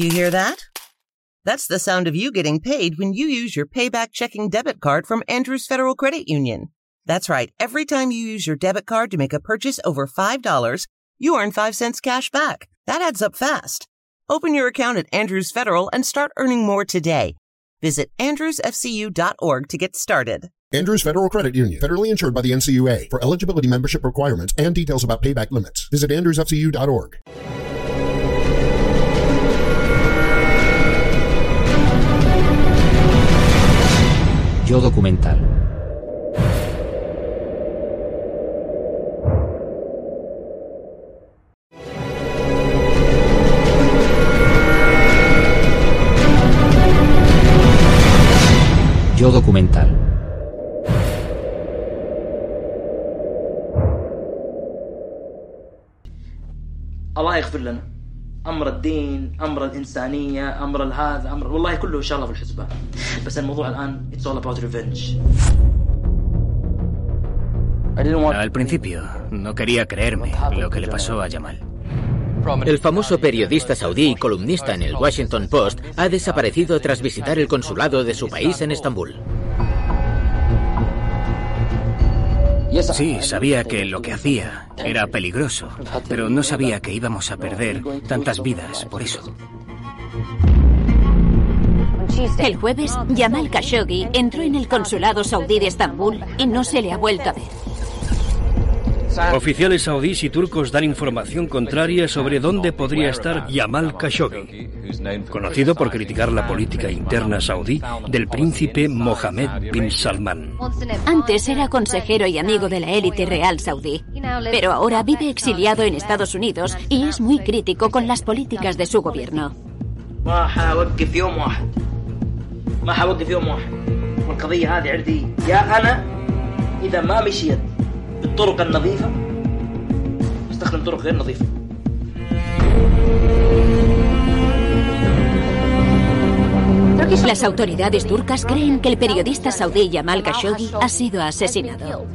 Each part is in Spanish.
Do you hear that? That's the sound of you getting paid when you use your payback checking debit card from Andrews Federal Credit Union. That's right. Every time you use your debit card to make a purchase over $5, you earn 5 cents cash back. That adds up fast. Open your account at Andrews Federal and start earning more today. Visit andrewsfcu.org to get started. Andrews Federal Credit Union, federally insured by the NCUA. For eligibility membership requirements and details about payback limits, visit andrewsfcu.org. Yo documental. Yo documental. الله يغفر لنا امر الدين امر الانسانيه امر هذا امر والله كله ان شاء الله في الحسبان بس الموضوع الان اتس اول اباوت ريفنج Al principio, no quería creerme lo que le pasó a Jamal. El famoso periodista saudí y columnista en el Washington Post ha desaparecido tras visitar el consulado de su país en Estambul. Sí, sabía que lo que hacía era peligroso, pero no sabía que íbamos a perder tantas vidas por eso. El jueves, Jamal Khashoggi entró en el consulado saudí de Estambul y no se le ha vuelto a ver. Oficiales saudíes y turcos dan información contraria sobre dónde podría estar Yamal Khashoggi, conocido por criticar la política interna saudí del príncipe Mohammed bin Salman. Antes era consejero y amigo de la élite real saudí, pero ahora vive exiliado en Estados Unidos y es muy crítico con las políticas de su gobierno. بالطرق النظيفه استخدم طرق غير نظيفه Las autoridades turcas creen que el periodista saudí Jamal Khashoggi ha sido asesinado.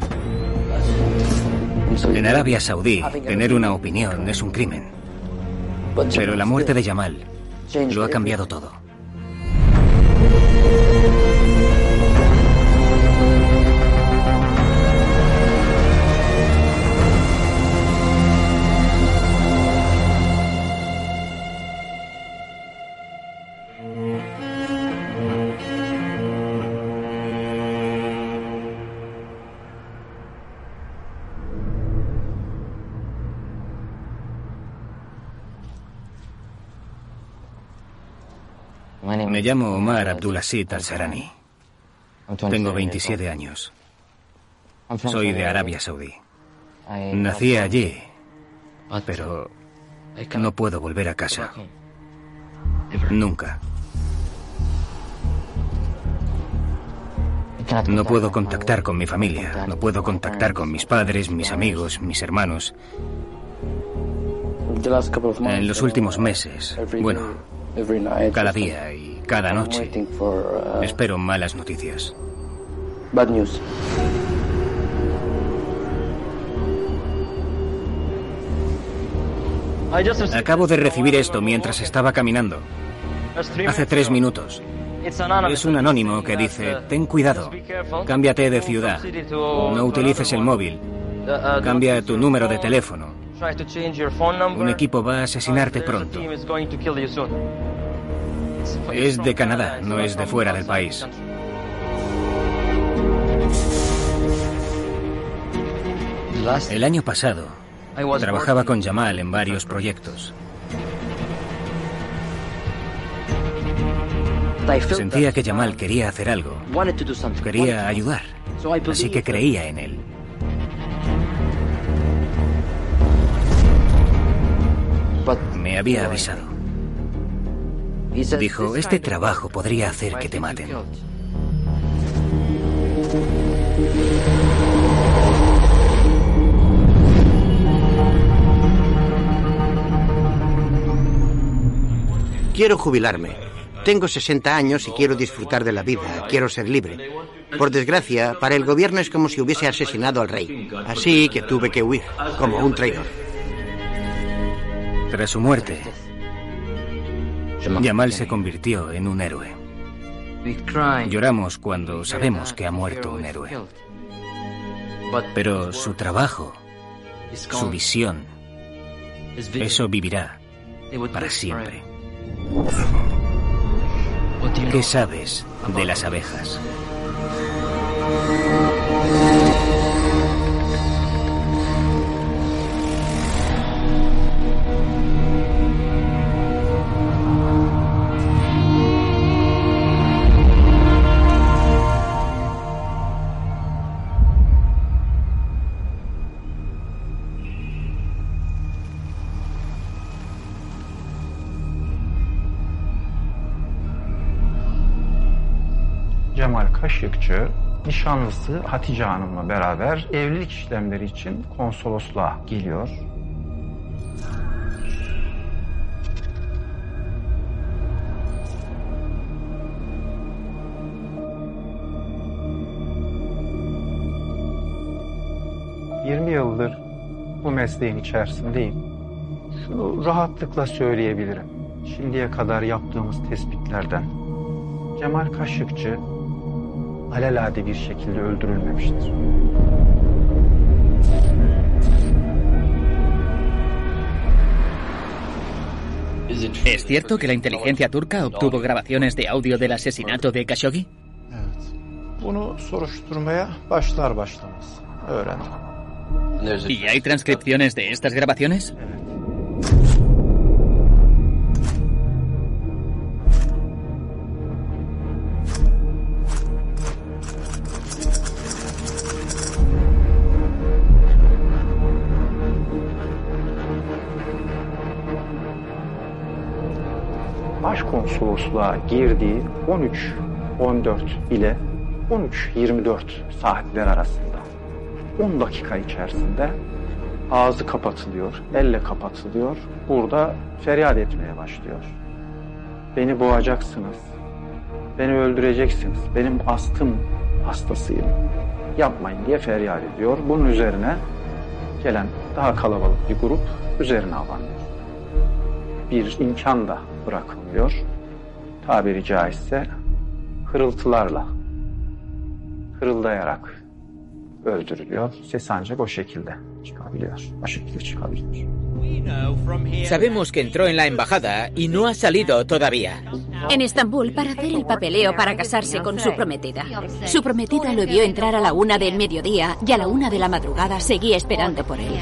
En Arabia Saudí, tener una opinión es un crimen. Pero la muerte de Yamal lo ha cambiado todo. Llamo Omar Abdulaziz Al-Sarani. Tengo 27 años. Soy de Arabia Saudí. Nací allí, pero no puedo volver a casa. Nunca. No puedo contactar con mi familia, no puedo contactar con mis padres, mis amigos, mis hermanos. En los últimos meses, bueno, cada día cada noche, espero malas noticias. Bad news. Acabo de recibir esto mientras estaba caminando. Hace tres minutos. Es un anónimo que dice, ten cuidado, cámbiate de ciudad, no utilices el móvil, cambia tu número de teléfono. Un equipo va a asesinarte pronto. Es de Canadá, no es de fuera del país. El año pasado, trabajaba con Jamal en varios proyectos. Sentía que Jamal quería hacer algo, quería ayudar, así que creía en él. Me había avisado. Dijo, este trabajo podría hacer que te maten. Quiero jubilarme. Tengo 60 años y quiero disfrutar de la vida, quiero ser libre. Por desgracia, para el gobierno es como si hubiese asesinado al rey. Así que tuve que huir, como un traidor. Tras su muerte, Yamal se convirtió en un héroe. Lloramos cuando sabemos que ha muerto un héroe. Pero su trabajo, su visión, eso vivirá para siempre. ¿Qué sabes de las abejas? Kaşıkçı nişanlısı Hatice Hanım'la beraber evlilik işlemleri için konsolosluğa geliyor. ...20 yıldır bu mesleğin içerisindeyim. Şunu rahatlıkla söyleyebilirim. Şimdiye kadar yaptığımız tespitlerden Cemal Kaşıkçı alelade bir şekilde öldürülmemiştir. ¿Es cierto que la inteligencia turca obtuvo grabaciones de audio del asesinato de Khashoggi? ¿Y hay transcripciones de estas grabaciones? Başkonsolosluğa girdiği 13-14 ile 13-24 saatler arasında 10 dakika içerisinde ağzı kapatılıyor, elle kapatılıyor. Burada feryat etmeye başlıyor. Beni boğacaksınız, beni öldüreceksiniz, benim astım hastasıyım, yapmayın diye feryat ediyor. Bunun üzerine gelen daha kalabalık bir grup üzerine abanıyor. Bir imkan da bırakılmıyor. Tabiri caizse hırıltılarla, hırıldayarak öldürülüyor. Ses ancak o şekilde çıkabiliyor. O şekilde çıkabiliyor. Sabemos que entró en la embajada y no ha salido todavía. En Estambul para hacer el papeleo para casarse con su prometida. Su prometida lo vio entrar a la una del mediodía y a la una de la madrugada seguía esperando por él.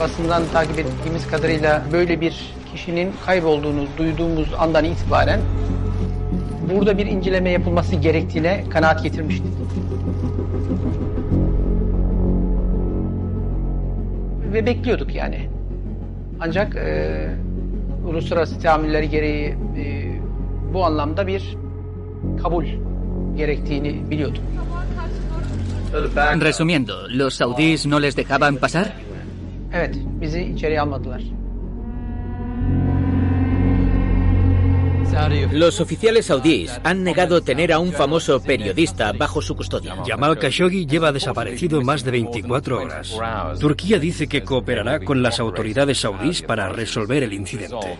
basından takip ettiğimiz kadarıyla böyle bir kişinin kaybolduğunu duyduğumuz andan itibaren burada bir inceleme yapılması gerektiğine kanaat getirmiştik. Ve bekliyorduk yani. Ancak e, uluslararası teamülleri gereği e, bu anlamda bir kabul gerektiğini biliyorduk. Resumiendo, ¿los saudíes no les dejaban pasar? Evet, bizi içeriye almadılar. Los oficiales saudíes han negado tener a un famoso periodista bajo su custodia. Yamal Khashoggi lleva desaparecido más de 24 horas. Turquía dice que cooperará con las autoridades saudíes para resolver el incidente.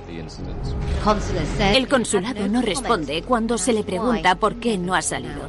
El consulado no responde cuando se le pregunta por qué no ha salido.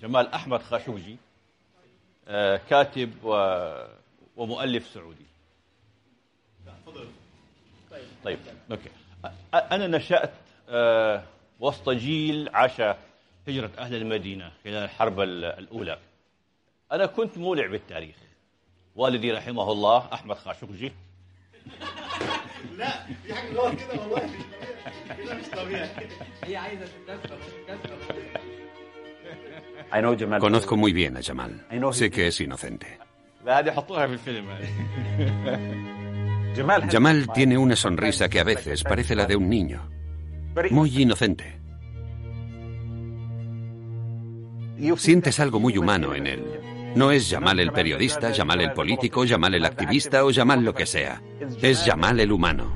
جمال أحمد خاشقجي آه، كاتب ومؤلف سعودي. طيب أوكي. أنا نشأت آه، وسط جيل عاش هجرة أهل المدينة خلال الحرب الأولى. أنا كنت مولع بالتاريخ. والدي رحمه الله أحمد خاشقجي لا في حاجة كده والله. كده مش طبيعي. هي عايزة تتكسر Conozco muy bien a Jamal. Sé que es inocente. Jamal tiene una sonrisa que a veces parece la de un niño. Muy inocente. Sientes algo muy humano en él. No es Jamal el periodista, Jamal el político, Jamal el activista o Jamal lo que sea. Es Jamal el humano.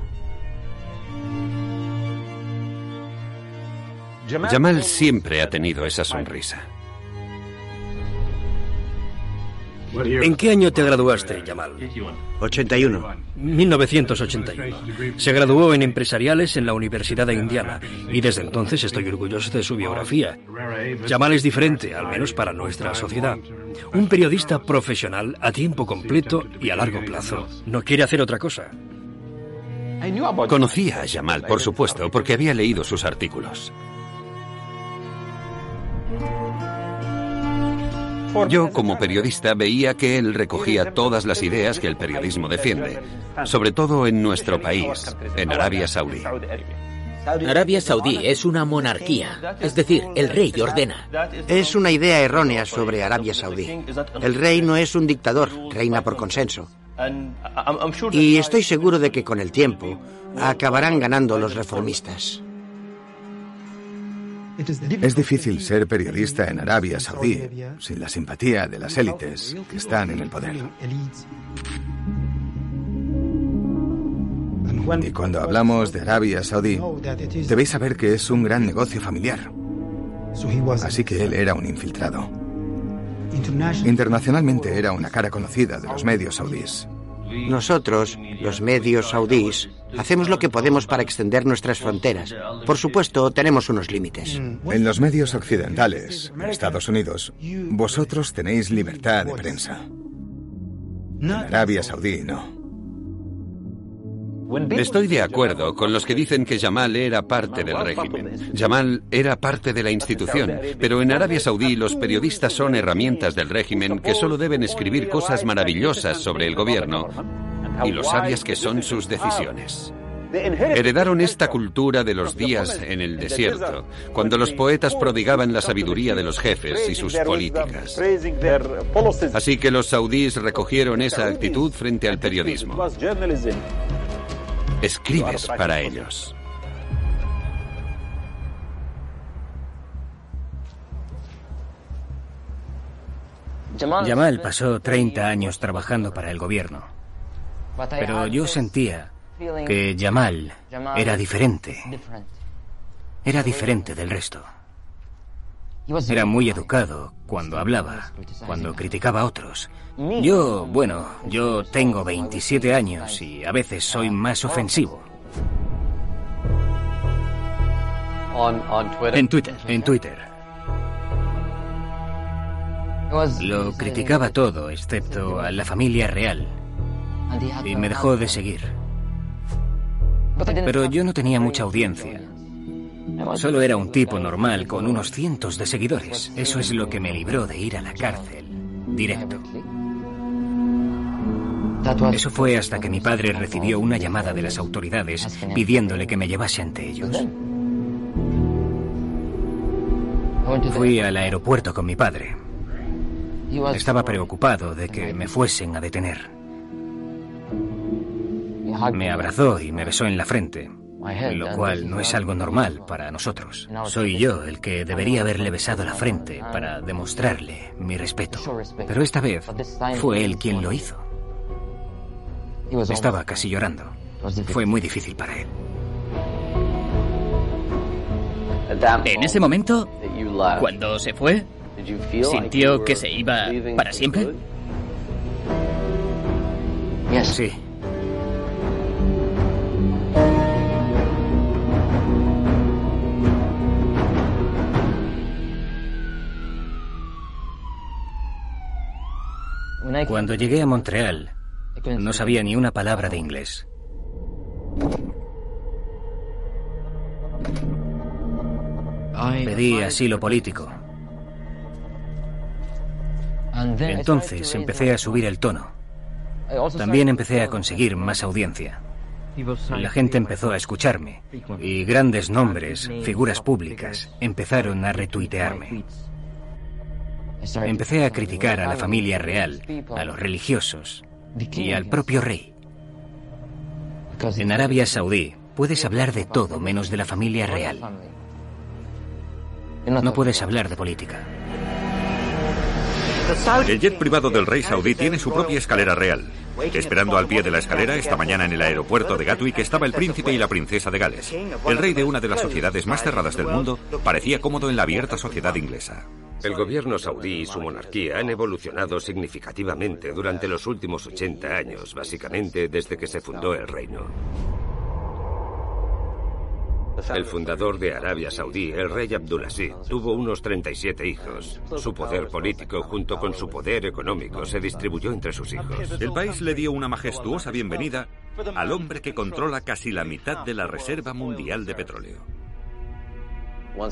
Jamal siempre ha tenido esa sonrisa. ¿En qué año te graduaste, Yamal? 81. 1981. Se graduó en empresariales en la Universidad de Indiana y desde entonces estoy orgulloso de su biografía. Jamal es diferente, al menos para nuestra sociedad. Un periodista profesional a tiempo completo y a largo plazo. No quiere hacer otra cosa. Conocía a Jamal, por supuesto, porque había leído sus artículos. Yo, como periodista, veía que él recogía todas las ideas que el periodismo defiende, sobre todo en nuestro país, en Arabia Saudí. Arabia Saudí es una monarquía, es decir, el rey ordena. Es una idea errónea sobre Arabia Saudí. El rey no es un dictador, reina por consenso. Y estoy seguro de que con el tiempo acabarán ganando los reformistas. Es difícil ser periodista en Arabia Saudí sin la simpatía de las élites que están en el poder. Y cuando hablamos de Arabia Saudí, debéis saber que es un gran negocio familiar. Así que él era un infiltrado. Internacionalmente era una cara conocida de los medios saudíes. Nosotros, los medios saudíes, hacemos lo que podemos para extender nuestras fronteras. Por supuesto, tenemos unos límites. En los medios occidentales, en Estados Unidos, vosotros tenéis libertad de prensa. En Arabia Saudí no. Estoy de acuerdo con los que dicen que Jamal era parte del régimen. Jamal era parte de la institución, pero en Arabia Saudí los periodistas son herramientas del régimen que solo deben escribir cosas maravillosas sobre el gobierno y lo sabias que son sus decisiones. Heredaron esta cultura de los días en el desierto, cuando los poetas prodigaban la sabiduría de los jefes y sus políticas. Así que los saudíes recogieron esa actitud frente al periodismo. Escribes para ellos. Jamal pasó 30 años trabajando para el gobierno. Pero yo sentía que Jamal era diferente. Era diferente del resto. Era muy educado cuando hablaba, cuando criticaba a otros. Yo, bueno, yo tengo 27 años y a veces soy más ofensivo. En Twitter. En Twitter. Lo criticaba todo, excepto a la familia real. Y me dejó de seguir. Pero yo no tenía mucha audiencia. Solo era un tipo normal con unos cientos de seguidores. Eso es lo que me libró de ir a la cárcel. Directo. Eso fue hasta que mi padre recibió una llamada de las autoridades pidiéndole que me llevase ante ellos. Fui al aeropuerto con mi padre. Estaba preocupado de que me fuesen a detener. Me abrazó y me besó en la frente. Lo cual no es algo normal para nosotros. Soy yo el que debería haberle besado la frente para demostrarle mi respeto. Pero esta vez fue él quien lo hizo. Estaba casi llorando. Fue muy difícil para él. En ese momento, cuando se fue, ¿sintió que se iba para siempre? Sí. Cuando llegué a Montreal, no sabía ni una palabra de inglés. Pedí asilo político. Entonces empecé a subir el tono. También empecé a conseguir más audiencia. La gente empezó a escucharme y grandes nombres, figuras públicas, empezaron a retuitearme. Empecé a criticar a la familia real, a los religiosos y al propio rey. En Arabia Saudí puedes hablar de todo menos de la familia real. No puedes hablar de política. El jet privado del rey saudí tiene su propia escalera real. Esperando al pie de la escalera, esta mañana en el aeropuerto de Gatwick estaba el príncipe y la princesa de Gales. El rey de una de las sociedades más cerradas del mundo parecía cómodo en la abierta sociedad inglesa. El gobierno saudí y su monarquía han evolucionado significativamente durante los últimos 80 años, básicamente desde que se fundó el reino. El fundador de Arabia Saudí, el rey Abdulaziz, tuvo unos 37 hijos. Su poder político junto con su poder económico se distribuyó entre sus hijos. El país le dio una majestuosa bienvenida al hombre que controla casi la mitad de la reserva mundial de petróleo.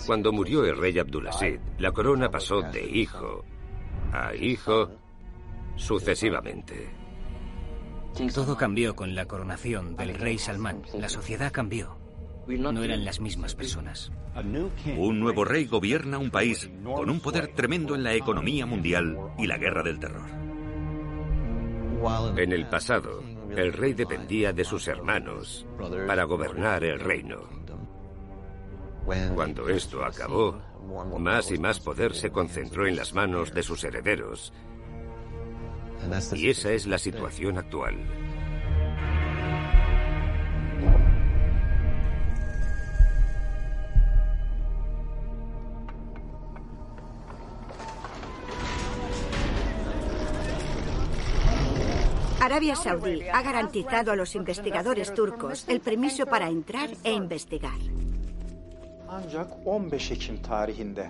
Cuando murió el rey Abdulaziz, la corona pasó de hijo a hijo sucesivamente. Todo cambió con la coronación del rey Salmán. La sociedad cambió. No eran las mismas personas. Un nuevo rey gobierna un país con un poder tremendo en la economía mundial y la guerra del terror. En el pasado, el rey dependía de sus hermanos para gobernar el reino. Cuando esto acabó, más y más poder se concentró en las manos de sus herederos. Y esa es la situación actual. Arabia Saudí ha garantizado a los investigadores turcos el permiso para entrar e investigar. Ancak 15 Ekim tarihinde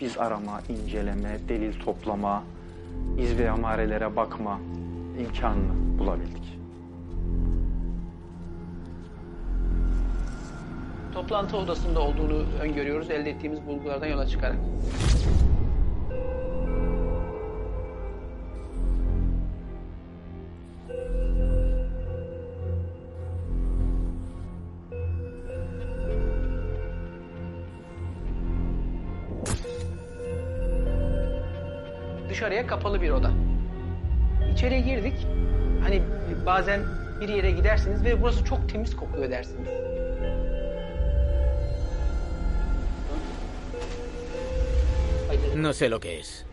biz arama, inceleme, delil toplama, iz ve amarelere bakma imkanını bulabildik. Toplantı odasında olduğunu öngörüyoruz elde ettiğimiz bulgulardan yola çıkarak. Dışarıya kapalı bir oda. İçeriye girdik. Hani bazen bir yere gidersiniz ve burası çok temiz kokuyor dersiniz. No sé lo que es.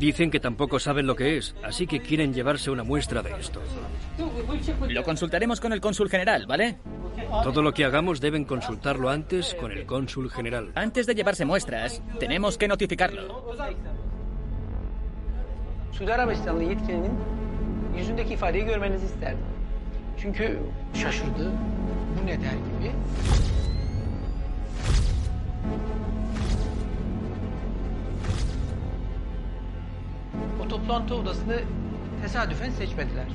Dicen que tampoco saben lo que es, así que quieren llevarse una muestra de esto. Lo consultaremos con el cónsul general, ¿vale? Todo lo que hagamos deben consultarlo antes con el cónsul general. Antes de llevarse muestras, tenemos que notificarlo. Suudi Arabistanlı yetkilinin yüzündeki ifadeyi görmenizi isterdim. Çünkü şaşırdı, bu ne der gibi. O toplantı odasını tesadüfen seçmediler.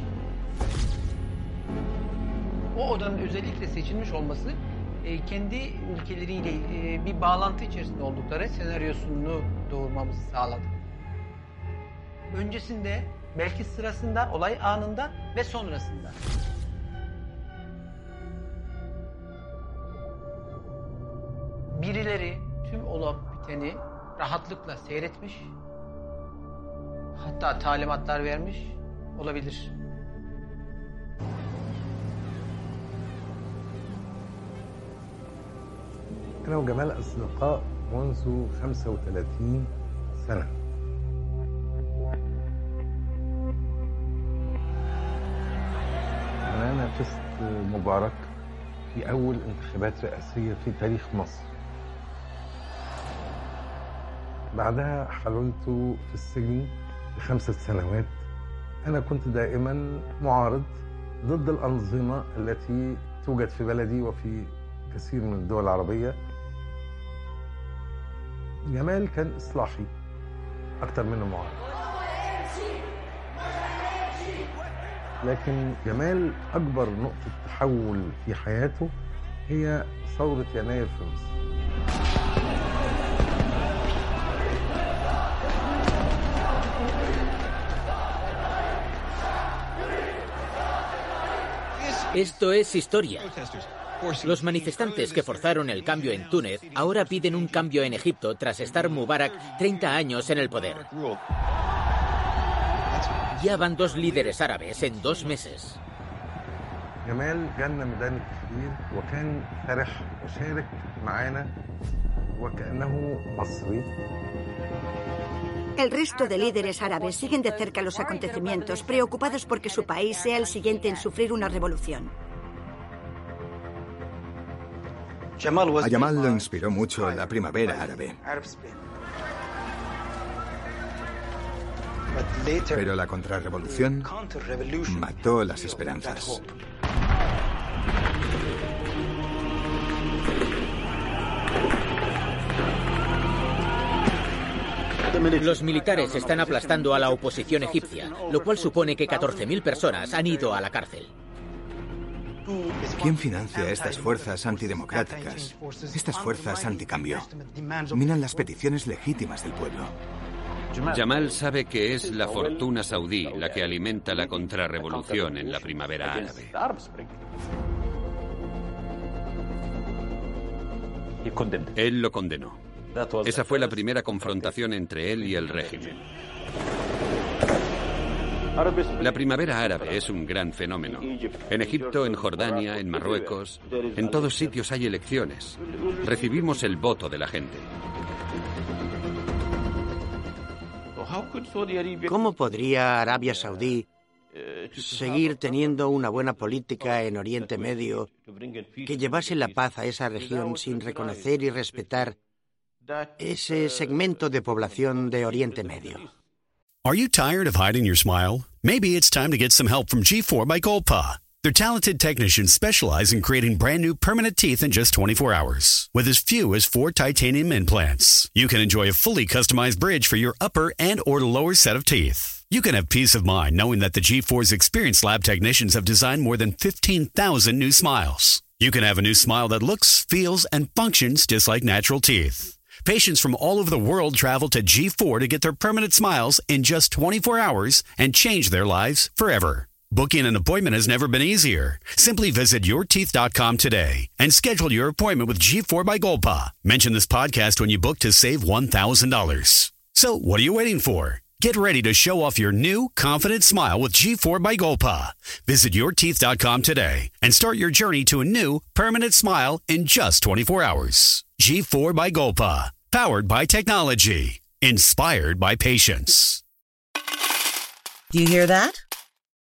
O odanın özellikle seçilmiş olması e, kendi ülkeleriyle e, bir bağlantı içerisinde oldukları senaryosunu doğurmamızı sağladı. Öncesinde, belki sırasında, olay anında ve sonrasında. Birileri tüm olup biteni rahatlıkla seyretmiş, hatta talimatlar vermiş olabilir. أنا وجمال أصدقاء منذ 35 سنة. أنا نافست مبارك في أول انتخابات رئاسية في تاريخ مصر. بعدها حللت في السجن لخمسة سنوات. أنا كنت دائما معارض ضد الأنظمة التي توجد في بلدي وفي كثير من الدول العربية. جمال كان إصلاحي أكتر منه معارض لكن جمال أكبر نقطة تحول في حياته هي ثورة يناير في مصر Esto es historia. Los manifestantes que forzaron el cambio en Túnez ahora piden un cambio en Egipto tras estar Mubarak 30 años en el poder. Ya van dos líderes árabes en dos meses. El resto de líderes árabes siguen de cerca los acontecimientos, preocupados porque su país sea el siguiente en sufrir una revolución. A Yamal lo inspiró mucho la primavera árabe. Pero la contrarrevolución mató las esperanzas. Los militares están aplastando a la oposición egipcia, lo cual supone que 14.000 personas han ido a la cárcel. ¿Quién financia estas fuerzas antidemocráticas? Estas fuerzas anticambio. Minan las peticiones legítimas del pueblo. Yamal sabe que es la fortuna saudí la que alimenta la contrarrevolución en la primavera árabe. Él lo condenó. Esa fue la primera confrontación entre él y el régimen. La primavera árabe es un gran fenómeno. En Egipto, en Jordania, en Marruecos, en todos sitios hay elecciones. Recibimos el voto de la gente. ¿Cómo podría Arabia Saudí seguir teniendo una buena política en Oriente Medio que llevase la paz a esa región sin reconocer y respetar ese segmento de población de Oriente Medio? Are you tired of hiding your smile? Maybe it's time to get some help from G4 by Golpa. Their talented technicians specialize in creating brand new permanent teeth in just 24 hours. With as few as four titanium implants, you can enjoy a fully customized bridge for your upper and or lower set of teeth. You can have peace of mind knowing that the G4's experienced lab technicians have designed more than 15,000 new smiles. You can have a new smile that looks, feels, and functions just like natural teeth. Patients from all over the world travel to G4 to get their permanent smiles in just 24 hours and change their lives forever. Booking an appointment has never been easier. Simply visit yourteeth.com today and schedule your appointment with G4 by Golpa. Mention this podcast when you book to save $1,000. So, what are you waiting for? Get ready to show off your new, confident smile with G4 by Golpa. Visit yourteeth.com today and start your journey to a new, permanent smile in just 24 hours. G4 by Golpa. Powered by technology. Inspired by patience. Do you hear that?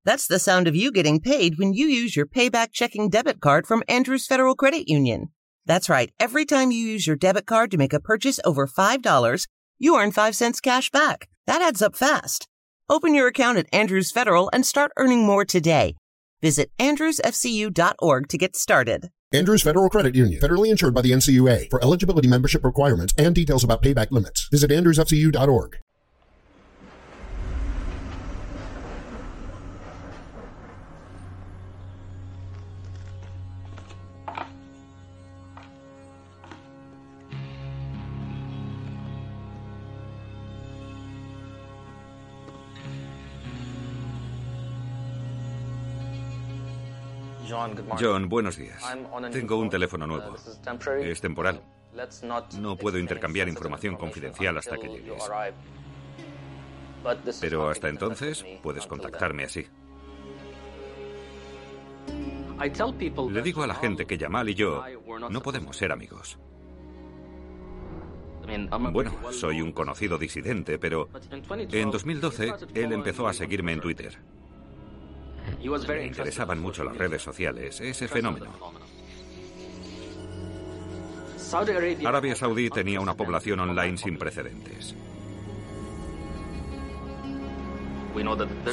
That's the sound of you getting paid when you use your payback checking debit card from Andrews Federal Credit Union. That's right. Every time you use your debit card to make a purchase over $5, you earn 5 cents cash back. That adds up fast. Open your account at Andrews Federal and start earning more today. Visit andrewsfcu.org to get started. Andrews Federal Credit Union, federally insured by the NCUA. For eligibility membership requirements and details about payback limits, visit andrewsfcu.org. John, buenos días. Tengo un teléfono nuevo. Es temporal. No puedo intercambiar información confidencial hasta que llegues. Pero hasta entonces puedes contactarme así. Le digo a la gente que Yamal y yo no podemos ser amigos. Bueno, soy un conocido disidente, pero en 2012 él empezó a seguirme en Twitter. Interesaban mucho las redes sociales, ese fenómeno. Arabia Saudí tenía una población online sin precedentes.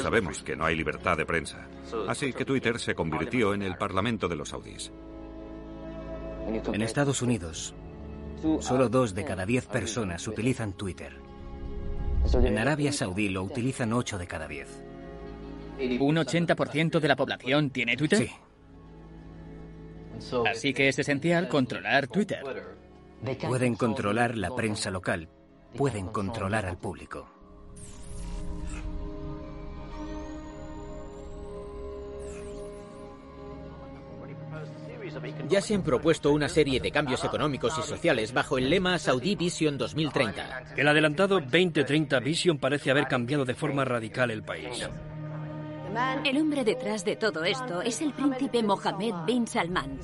Sabemos que no hay libertad de prensa, así que Twitter se convirtió en el parlamento de los saudíes. En Estados Unidos, solo dos de cada diez personas utilizan Twitter. En Arabia Saudí lo utilizan ocho de cada diez. ¿Un 80% de la población tiene Twitter? Sí. Así que es esencial controlar Twitter. Pueden controlar la prensa local, pueden controlar al público. Ya se han propuesto una serie de cambios económicos y sociales bajo el lema Saudi Vision 2030. El adelantado 2030 Vision parece haber cambiado de forma radical el país. El hombre detrás de todo esto es el príncipe Mohammed bin Salman.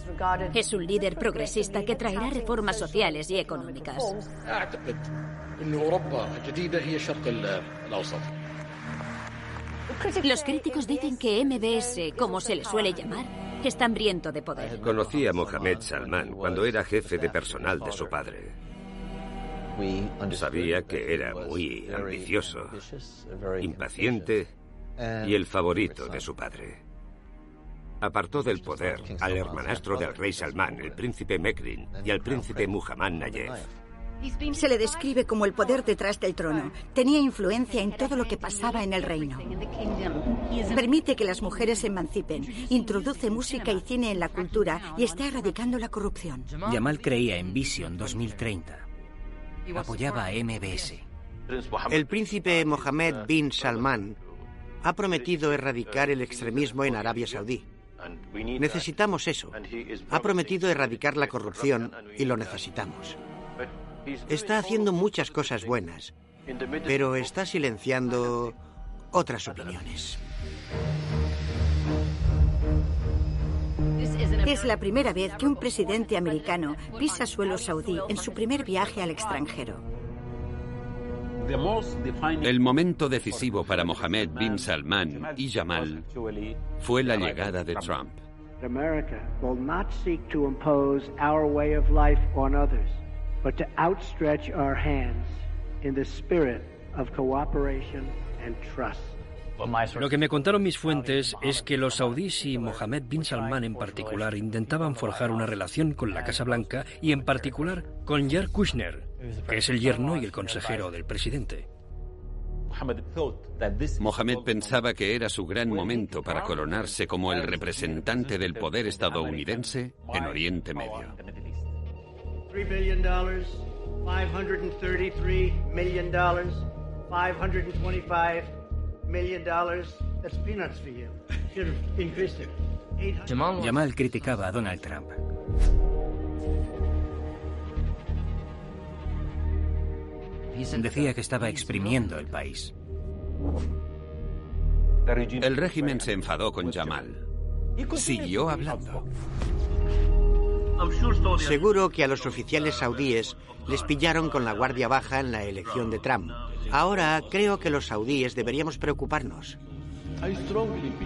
Es un líder progresista que traerá reformas sociales y económicas. Los críticos dicen que MBS, como se le suele llamar, está hambriento de poder. Conocí a Mohamed Salman cuando era jefe de personal de su padre. Sabía que era muy ambicioso, impaciente y el favorito de su padre. Apartó del poder al hermanastro del rey Salman, el príncipe Mekrin, y al príncipe Muhammad Nayef. Se le describe como el poder detrás del trono. Tenía influencia en todo lo que pasaba en el reino. Permite que las mujeres se emancipen, introduce música y cine en la cultura y está erradicando la corrupción. Yamal creía en Vision 2030. Apoyaba a MBS. El príncipe Mohammed bin Salman ha prometido erradicar el extremismo en Arabia Saudí. Necesitamos eso. Ha prometido erradicar la corrupción y lo necesitamos. Está haciendo muchas cosas buenas, pero está silenciando otras opiniones. Es la primera vez que un presidente americano pisa suelo saudí en su primer viaje al extranjero. El momento decisivo para Mohammed bin Salman y Jamal fue la llegada de Trump. America will not seek to impose our way of life on others, but to outstretch our hands in the spirit of cooperation and trust. Lo que me contaron mis fuentes es que los saudíes y Mohammed bin Salman en particular intentaban forjar una relación con la Casa Blanca y en particular con Jared Kushner, es el yerno y el consejero del presidente. Mohammed pensaba que era su gran momento para coronarse como el representante del poder estadounidense en Oriente Medio. 3 billion dollars, 533 million dollars, 525 million dollars. That's peanuts for you. Should have increased it. Yamal criticaba a Donald Trump. Decía que estaba exprimiendo el país. El régimen se enfadó con Jamal. Siguió hablando. Seguro que a los oficiales saudíes les pillaron con la guardia baja en la elección de Trump. Ahora creo que los saudíes deberíamos preocuparnos.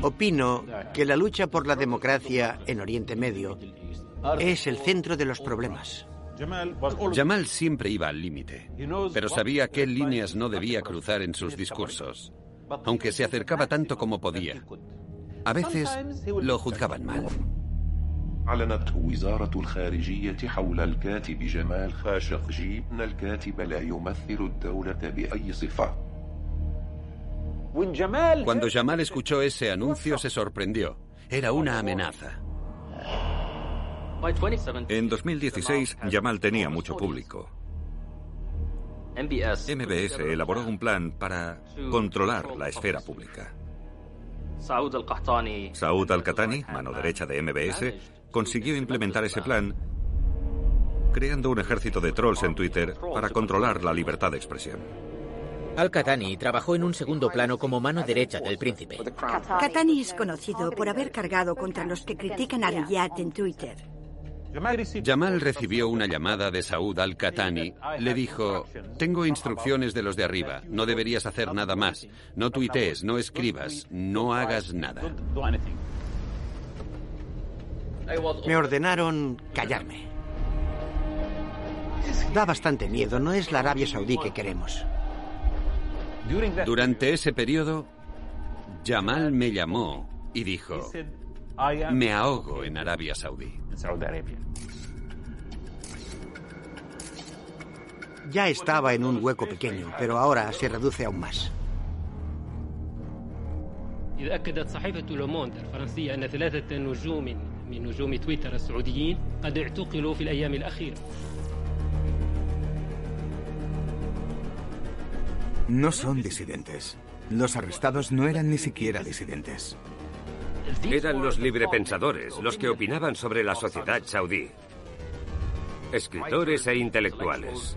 Opino que la lucha por la democracia en Oriente Medio es el centro de los problemas. Jamal siempre iba al límite, pero sabía qué líneas no debía cruzar en sus discursos, aunque se acercaba tanto como podía. A veces lo juzgaban mal. أعلنت وزارة الخارجية حول الكاتب جمال خاشقجي أن الكاتب لا يمثل الدولة بأي صفة. Cuando Jamal escuchó ese anuncio se sorprendió. Era una amenaza. En 2016, Jamal tenía mucho público. MBS elaboró un plan para controlar la esfera pública. Saud Al-Qahtani, mano derecha de MBS, consiguió implementar ese plan creando un ejército de trolls en Twitter para controlar la libertad de expresión. Al-Qatani trabajó en un segundo plano como mano derecha del príncipe. Katani es conocido por haber cargado contra los que critican a Riyadh en Twitter. Jamal recibió una llamada de Saud al-Qatani. Le dijo, tengo instrucciones de los de arriba, no deberías hacer nada más. No tuitees, no escribas, no hagas nada. Me ordenaron callarme. Da bastante miedo, no es la Arabia Saudí que queremos. Durante ese periodo, Jamal me llamó y dijo, me ahogo en Arabia Saudí. Ya estaba en un hueco pequeño, pero ahora se reduce aún más. إذا أكدت صحيفة لوموند الفرنسية أن ثلاثة نجوم من نجوم تويتر السعوديين قد اعتقلوا في الأيام الأخيرة No son disidentes. Los arrestados no eran ni siquiera disidentes. Eran los librepensadores, los que opinaban sobre la sociedad saudí. Escritores e intelectuales.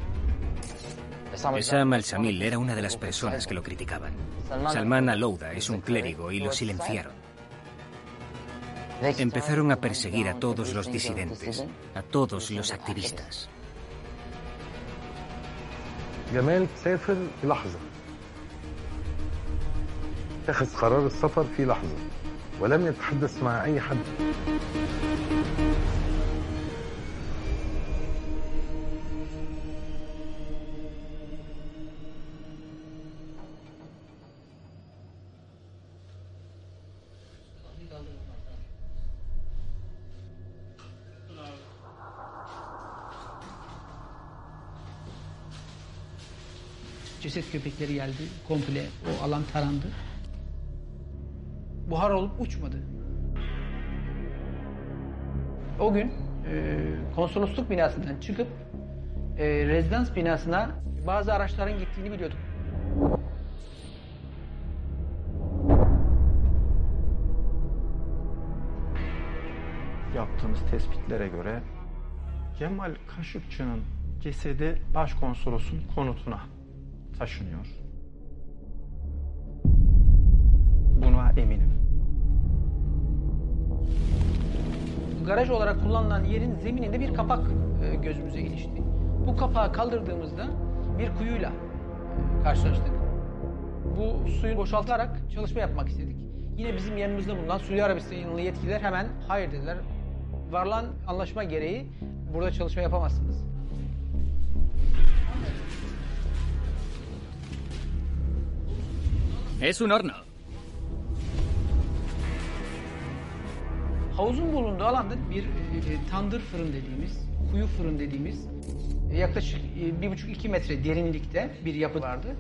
Essam al-Samil era una de las personas que lo criticaban. Salman al-Ouda es un clérigo y lo silenciaron. Empezaron a perseguir a todos los disidentes, a todos los activistas. جمال سافر في لحظة اتخذ قرار السفر في لحظة ولم يتحدث مع أي حد Ceset köpekleri geldi. Komple o alan tarandı. Buhar olup uçmadı. O gün e, konsolosluk binasından çıkıp e, rezidans binasına bazı araçların gittiğini biliyorduk. Yaptığımız tespitlere göre Cemal Kaşıkçı'nın cesedi başkonsolosun konutuna taşınıyor. Buna eminim. Garaj olarak kullanılan yerin zemininde bir kapak e, gözümüze ilişti. Bu kapağı kaldırdığımızda bir kuyuyla e, karşılaştık. Bu suyu boşaltarak çalışma yapmak istedik. Yine bizim yanımızda bulunan Suudi Arabistanlı yetkililer hemen hayır dediler. Varılan anlaşma gereği burada çalışma yapamazsınız. Es un horno. Havuzun bulunduğu alanda bir e, tandır fırın dediğimiz, kuyu fırın dediğimiz e, yaklaşık e, bir buçuk iki metre derinlikte bir yapı vardı.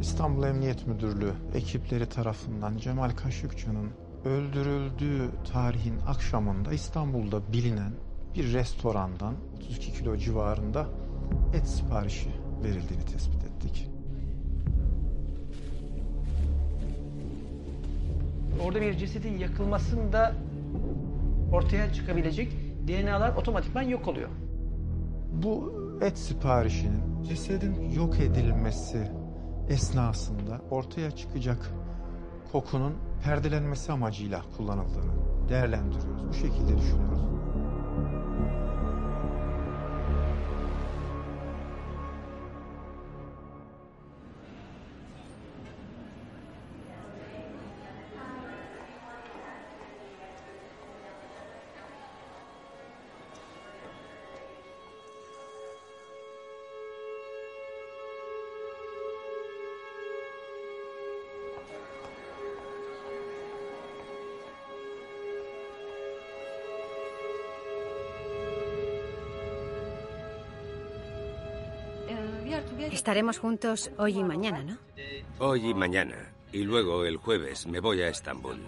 İstanbul Emniyet Müdürlüğü ekipleri tarafından Cemal Kaşıkçı'nın öldürüldüğü tarihin akşamında İstanbul'da bilinen bir restorandan 32 kilo civarında et siparişi verildiğini tespit ettik. Orada bir cesedin yakılmasında ortaya çıkabilecek DNA'lar otomatikman yok oluyor. Bu et siparişinin cesedin yok edilmesi esnasında ortaya çıkacak kokunun perdelenmesi amacıyla kullanıldığını değerlendiriyoruz. Bu şekilde düşünüyoruz. Estaremos juntos hoy y mañana, ¿no? Hoy y mañana. Y luego el jueves me voy a Estambul.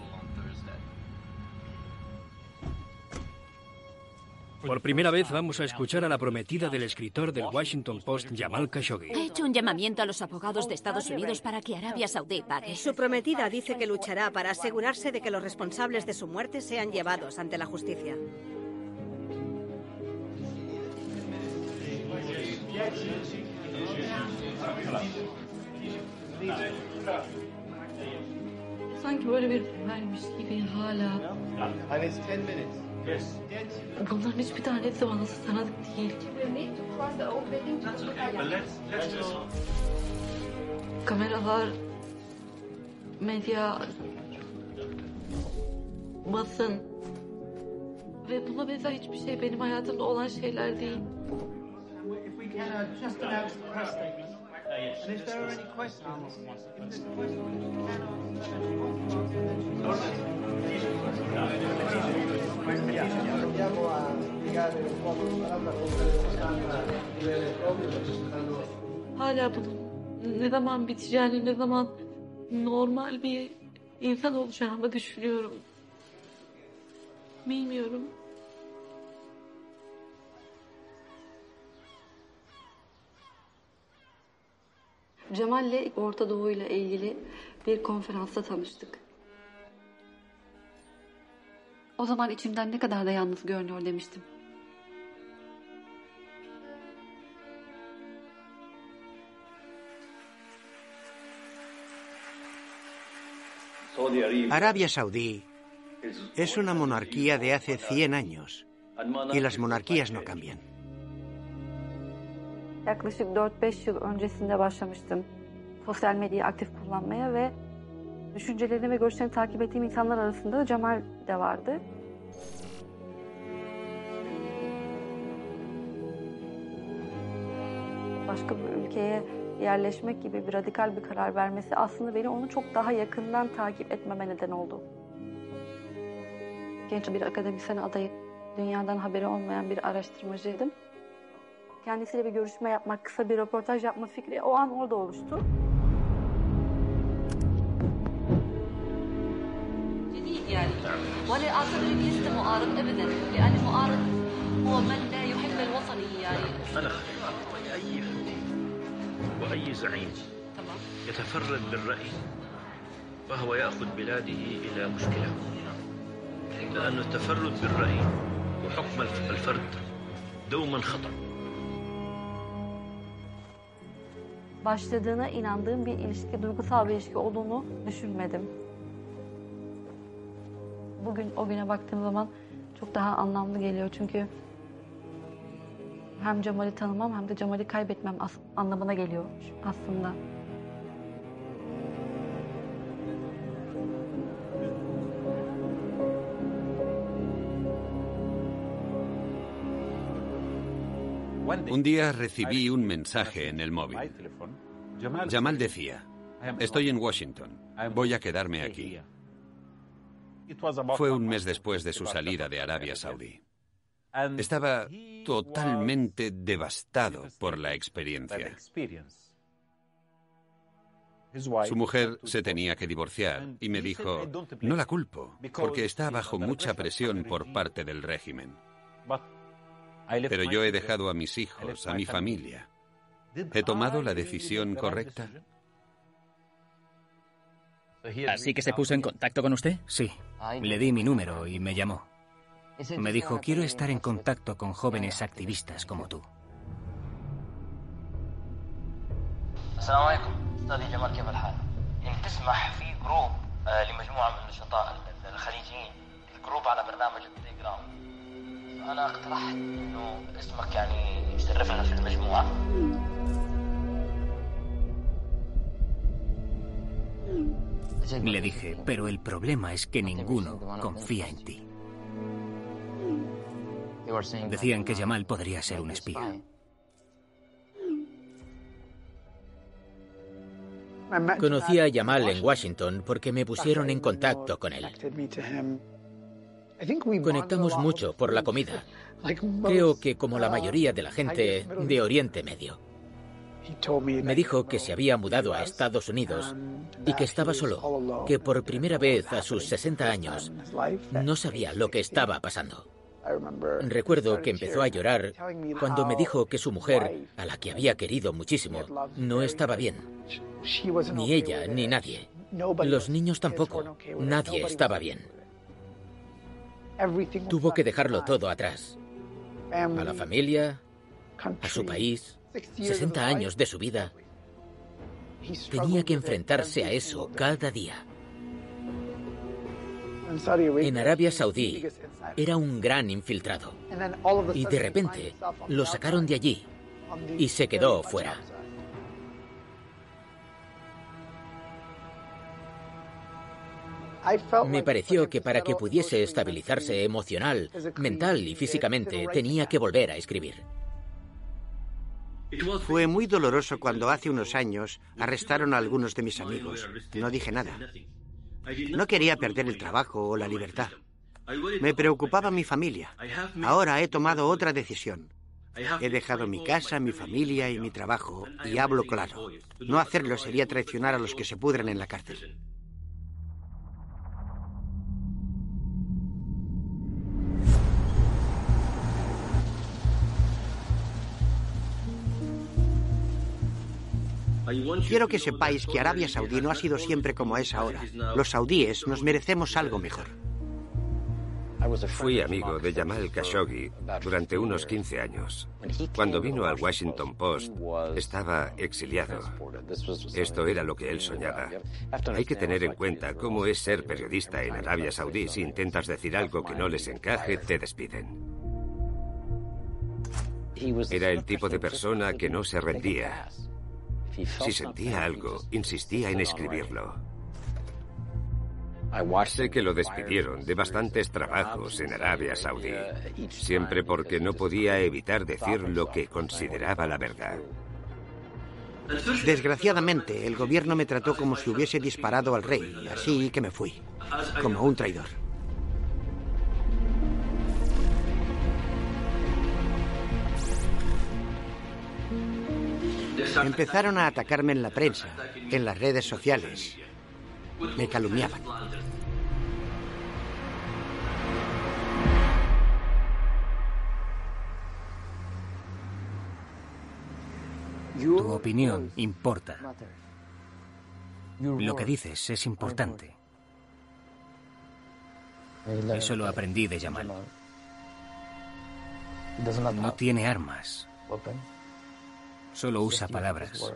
Por primera vez vamos a escuchar a la prometida del escritor del Washington Post, Jamal Khashoggi. Ha hecho un llamamiento a los abogados de Estados Unidos para que Arabia Saudí pague. Su prometida dice que luchará para asegurarse de que los responsables de su muerte sean llevados ante la justicia. Sanki böyle bir vermiş gibi hala. And it's 10 minutes. Bunların hiçbir tanesi bana tanıdık değil. Kameralar, medya, basın ve buna benzer hiçbir şey benim hayatımda olan şeyler değil. İf we can uh, just announce the press statement. Hala bunun ne zaman biteceğini, ne zaman normal bir insan olacağımı düşünüyorum. Bilmiyorum. Cemal'le Orta Doğu ile ilgili bir konferansta tanıştık. O zaman içimden ne kadar da yalnız görünüyor demiştim. Arabia Saudí es una monarquía de hace 100 años y las monarquías no cambian. Yaklaşık 4-5 yıl öncesinde başlamıştım sosyal medyayı aktif kullanmaya ve düşüncelerini ve görüşlerini takip ettiğim insanlar arasında da Cemal de vardı. Başka bir ülkeye yerleşmek gibi bir radikal bir karar vermesi aslında beni onu çok daha yakından takip etmeme neden oldu. Genç bir akademisyen adayı, dünyadan haberi olmayan bir araştırmacıydım. Kendisiyle bir görüşme yapmak, kısa bir röportaj yapma fikri o an orada oluştu. جديد يعني لست معارض ابدا لأن المعارض هو من لا يحب الوطني يعني أنا أي وأي زعيم يتفرد بالرأي فهو يأخذ بلاده إلى مشكلة لأن التفرد بالرأي وحكم الفرد دوما خطأ Başladığına inandığım bir ilişki, duygusal bir ilişki olduğunu düşünmedim. Bugün o güne baktığım zaman çok daha anlamlı geliyor çünkü hem Cemal'i tanımam hem de Cemal'i kaybetmem anlamına geliyor aslında. Un día recibí un mensaje en el móvil. Jamal decía, estoy en Washington, voy a quedarme aquí. Fue un mes después de su salida de Arabia Saudí. Estaba totalmente devastado por la experiencia. Su mujer se tenía que divorciar y me dijo, no la culpo, porque está bajo mucha presión por parte del régimen. Pero yo he dejado a mis hijos, a mi familia. ¿He tomado la decisión correcta? ¿Así que se puso en contacto con usted? Sí. Le di mi número y me llamó. Me dijo, quiero estar en contacto con jóvenes activistas como tú. انا اقترحت انه اسمك يعني يشرف لنا في المجموعه Le dije, pero el problema es que ninguno confía en ti. Decían que Jamal podría ser un espía. Conocí a Yamal en Washington porque me pusieron en contacto con él. Conectamos mucho por la comida. Creo que como la mayoría de la gente de Oriente Medio. Me dijo que se había mudado a Estados Unidos y que estaba solo, que por primera vez a sus 60 años no sabía lo que estaba pasando. Recuerdo que empezó a llorar cuando me dijo que su mujer, a la que había querido muchísimo, no estaba bien. Ni ella, ni nadie. Los niños tampoco. Nadie estaba bien. Tuvo que dejarlo todo atrás. A la familia, a su país, 60 años de su vida. Tenía que enfrentarse a eso cada día. En Arabia Saudí era un gran infiltrado. Y de repente lo sacaron de allí y se quedó fuera. Me pareció que para que pudiese estabilizarse emocional, mental y físicamente tenía que volver a escribir. Fue muy doloroso cuando hace unos años arrestaron a algunos de mis amigos. No dije nada. No quería perder el trabajo o la libertad. Me preocupaba mi familia. Ahora he tomado otra decisión. He dejado mi casa, mi familia y mi trabajo, y hablo claro. No hacerlo sería traicionar a los que se pudren en la cárcel. Quiero que sepáis que Arabia Saudí no ha sido siempre como es ahora. Los saudíes nos merecemos algo mejor. Fui amigo de Jamal Khashoggi durante unos 15 años. Cuando vino al Washington Post, estaba exiliado. Esto era lo que él soñaba. Hay que tener en cuenta cómo es ser periodista en Arabia Saudí. Si intentas decir algo que no les encaje, te despiden. Era el tipo de persona que no se rendía. Si sentía algo, insistía en escribirlo. Sé que lo despidieron de bastantes trabajos en Arabia Saudí, siempre porque no podía evitar decir lo que consideraba la verdad. Desgraciadamente, el gobierno me trató como si hubiese disparado al rey, así que me fui, como un traidor. Empezaron a atacarme en la prensa, en las redes sociales. Me calumniaban. Tu opinión importa. Lo que dices es importante. Eso lo aprendí de Yamal. No tiene armas. Solo usa palabras.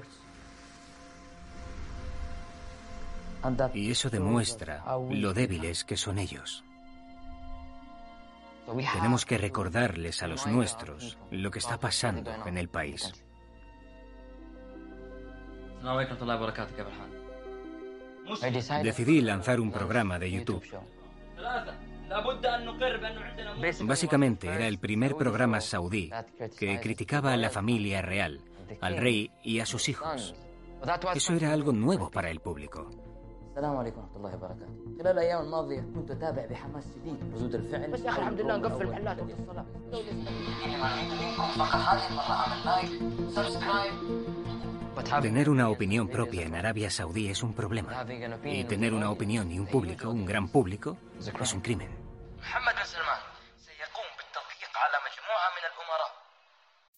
Y eso demuestra lo débiles que son ellos. Tenemos que recordarles a los nuestros lo que está pasando en el país. Decidí lanzar un programa de YouTube. Básicamente era el primer programa saudí que criticaba a la familia real, al rey y a sus hijos. Eso era algo nuevo para el público. السلام عليكم ورحمة الله وبركاته. خلال الأيام الماضية كنت أتابع بحماس شديد ردود الفعل بس يا أخي الحمد لله نقفل محلات وقت الصلاة. Tener una opinión propia en Arabia Saudí es un problema. Y tener una opinión y un público, un gran público, es un crimen.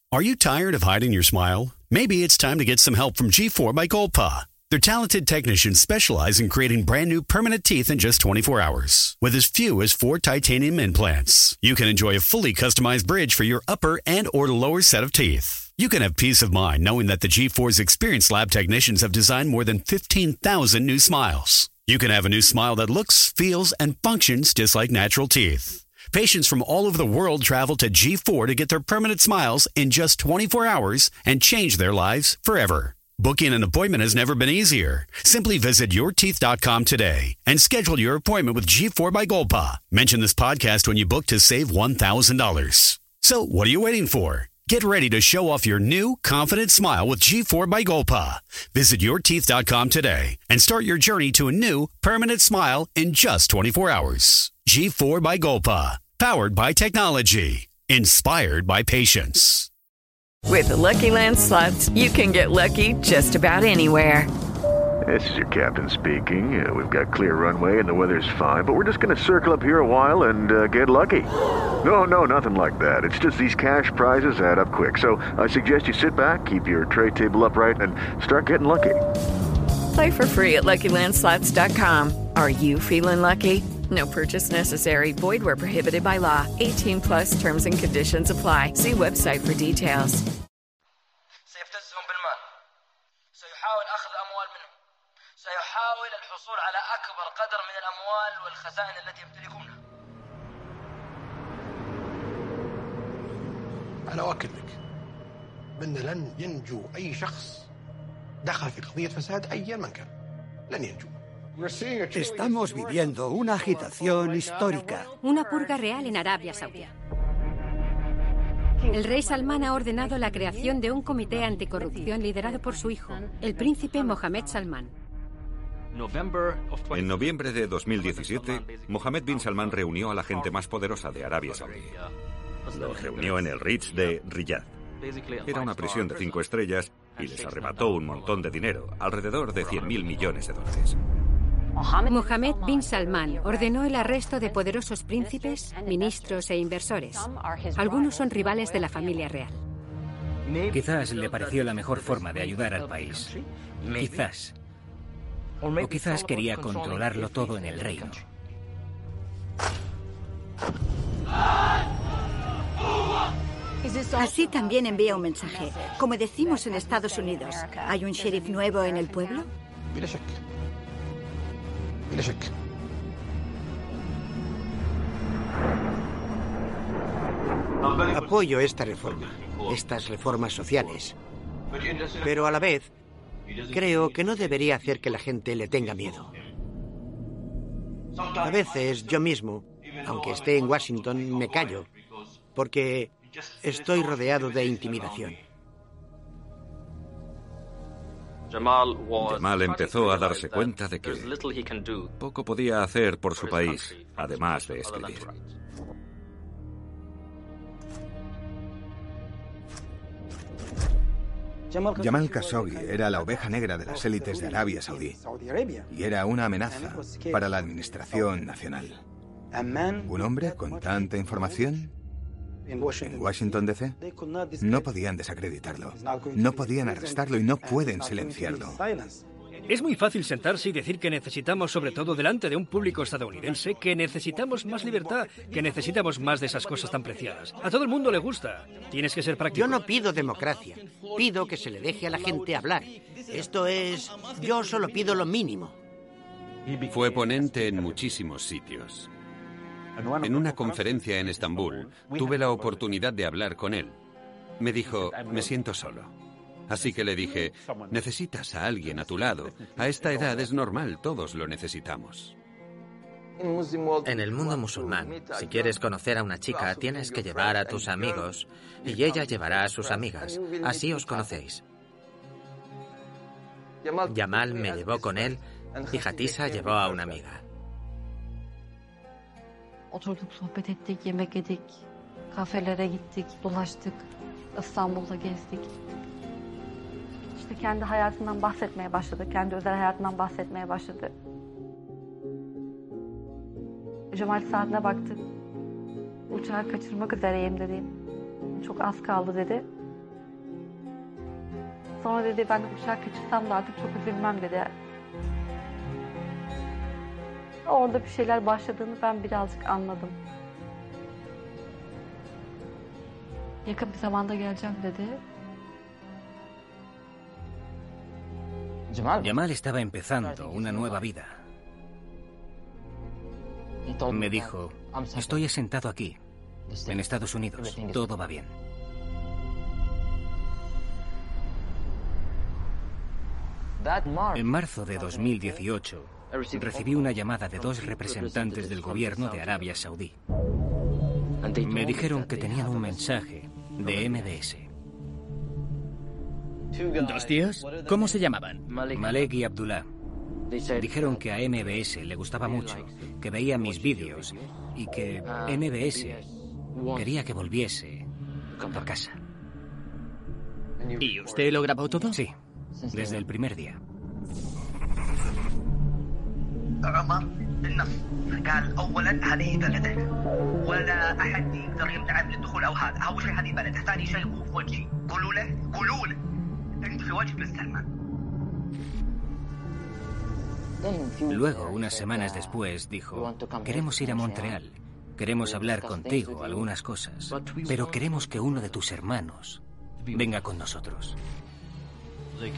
Are you tired of hiding your smile? Maybe it's time to get some help from G4 by Golpa. Their talented technicians specialize in creating brand new permanent teeth in just 24 hours. With as few as four titanium implants, you can enjoy a fully customized bridge for your upper and or lower set of teeth. You can have peace of mind knowing that the G4's experienced lab technicians have designed more than 15,000 new smiles. You can have a new smile that looks, feels, and functions just like natural teeth. Patients from all over the world travel to G4 to get their permanent smiles in just 24 hours and change their lives forever. Booking an appointment has never been easier. Simply visit yourteeth.com today and schedule your appointment with G4 by Golpa. Mention this podcast when you book to save $1,000. So, what are you waiting for? Get ready to show off your new, confident smile with G4 by Golpa. Visit yourteeth.com today and start your journey to a new, permanent smile in just 24 hours. G4 by Golpa. Powered by technology. Inspired by patience. With the Lucky Land slots, you can get lucky just about anywhere. This is your captain speaking. Uh, we've got clear runway and the weather's fine, but we're just going to circle up here a while and uh, get lucky. No, no, nothing like that. It's just these cash prizes add up quick. So I suggest you sit back, keep your tray table upright, and start getting lucky. Play for free at LuckyLandSlots.com. Are you feeling lucky? No purchase necessary. Void where prohibited by law. 18 plus terms and conditions apply. See website for details. سيبتزهم بالمال سيحاول أخذ أموال منهم سيحاول الحصول الحصول على أكبر قدر من الأموال والخزائن التي يمتلكونها أنا أؤكد لك بأن لن ينجو أي شخص دخل في قضية فساد أيا من كان لن ينجو Estamos viviendo una agitación histórica. Una purga real en Arabia Saudí. El rey Salman ha ordenado la creación de un comité anticorrupción liderado por su hijo, el príncipe Mohammed Salman. En noviembre de 2017, Mohammed bin Salman reunió a la gente más poderosa de Arabia Saudí. Los reunió en el Ritz de Riyadh. Era una prisión de cinco estrellas y les arrebató un montón de dinero, alrededor de 100.000 millones de dólares. Mohammed bin Salman ordenó el arresto de poderosos príncipes, ministros e inversores. Algunos son rivales de la familia real. Quizás le pareció la mejor forma de ayudar al país. Quizás. O quizás quería controlarlo todo en el reino. Así también envía un mensaje. Como decimos en Estados Unidos, ¿hay un sheriff nuevo en el pueblo? Apoyo esta reforma, estas reformas sociales. Pero a la vez, creo que no debería hacer que la gente le tenga miedo. A veces yo mismo, aunque esté en Washington, me callo, porque estoy rodeado de intimidación. Jamal empezó a darse cuenta de que poco podía hacer por su país, además de escribir. Jamal Khashoggi era la oveja negra de las élites de Arabia Saudí y era una amenaza para la administración nacional. Un hombre con tanta información en Washington DC no podían desacreditarlo, no podían arrestarlo y no pueden silenciarlo. Es muy fácil sentarse y decir que necesitamos, sobre todo delante de un público estadounidense, que necesitamos más libertad, que necesitamos más de esas cosas tan preciadas. A todo el mundo le gusta. Tienes que ser práctico. Yo no pido democracia. Pido que se le deje a la gente hablar. Esto es... Yo solo pido lo mínimo. Fue ponente en muchísimos sitios. En una conferencia en Estambul tuve la oportunidad de hablar con él. Me dijo, me siento solo. Así que le dije, necesitas a alguien a tu lado. A esta edad es normal, todos lo necesitamos. En el mundo musulmán, si quieres conocer a una chica, tienes que llevar a tus amigos y ella llevará a sus amigas. Así os conocéis. Yamal me llevó con él y Hatisa llevó a una amiga. Oturduk, sohbet ettik, yemek yedik. Kafelere gittik, dolaştık. İstanbul'da gezdik. İşte kendi hayatından bahsetmeye başladı. Kendi özel hayatından bahsetmeye başladı. Cemal saatine baktı. Uçağı kaçırmak üzereyim dedi. Çok az kaldı dedi. Sonra dedi ben uçağı kaçırsam da artık çok üzülmem dedi. Orada bir şeyler başladığını ben birazcık anladım. Yakın bir zamanda geleceğim dedi. Yamal estaba empezando una nueva vida. Me dijo, estoy sentado aquí, en Estados Unidos, todo va bien. En marzo de 2018, recibí una llamada de dos representantes del gobierno de Arabia Saudí. Me dijeron que tenían un mensaje de MBS. ¿Dos tíos? ¿Cómo se llamaban? Malek y Abdullah. Dijeron que a MBS le gustaba mucho, que veía mis vídeos y que MBS quería que volviese a casa. ¿Y usted lo grabó todo? Sí, desde el primer día. عمر بالنص قال اولا هذه بلده ولا احد يقدر يمنع من الدخول او هذا اول شيء هذه بلده ثاني شيء مو في وجهي قولوا له قولوا له انت في وجه بن سلمان Luego, unas semanas después, dijo, queremos ir a Montreal, queremos hablar contigo algunas cosas, pero queremos que uno de tus hermanos venga con nosotros.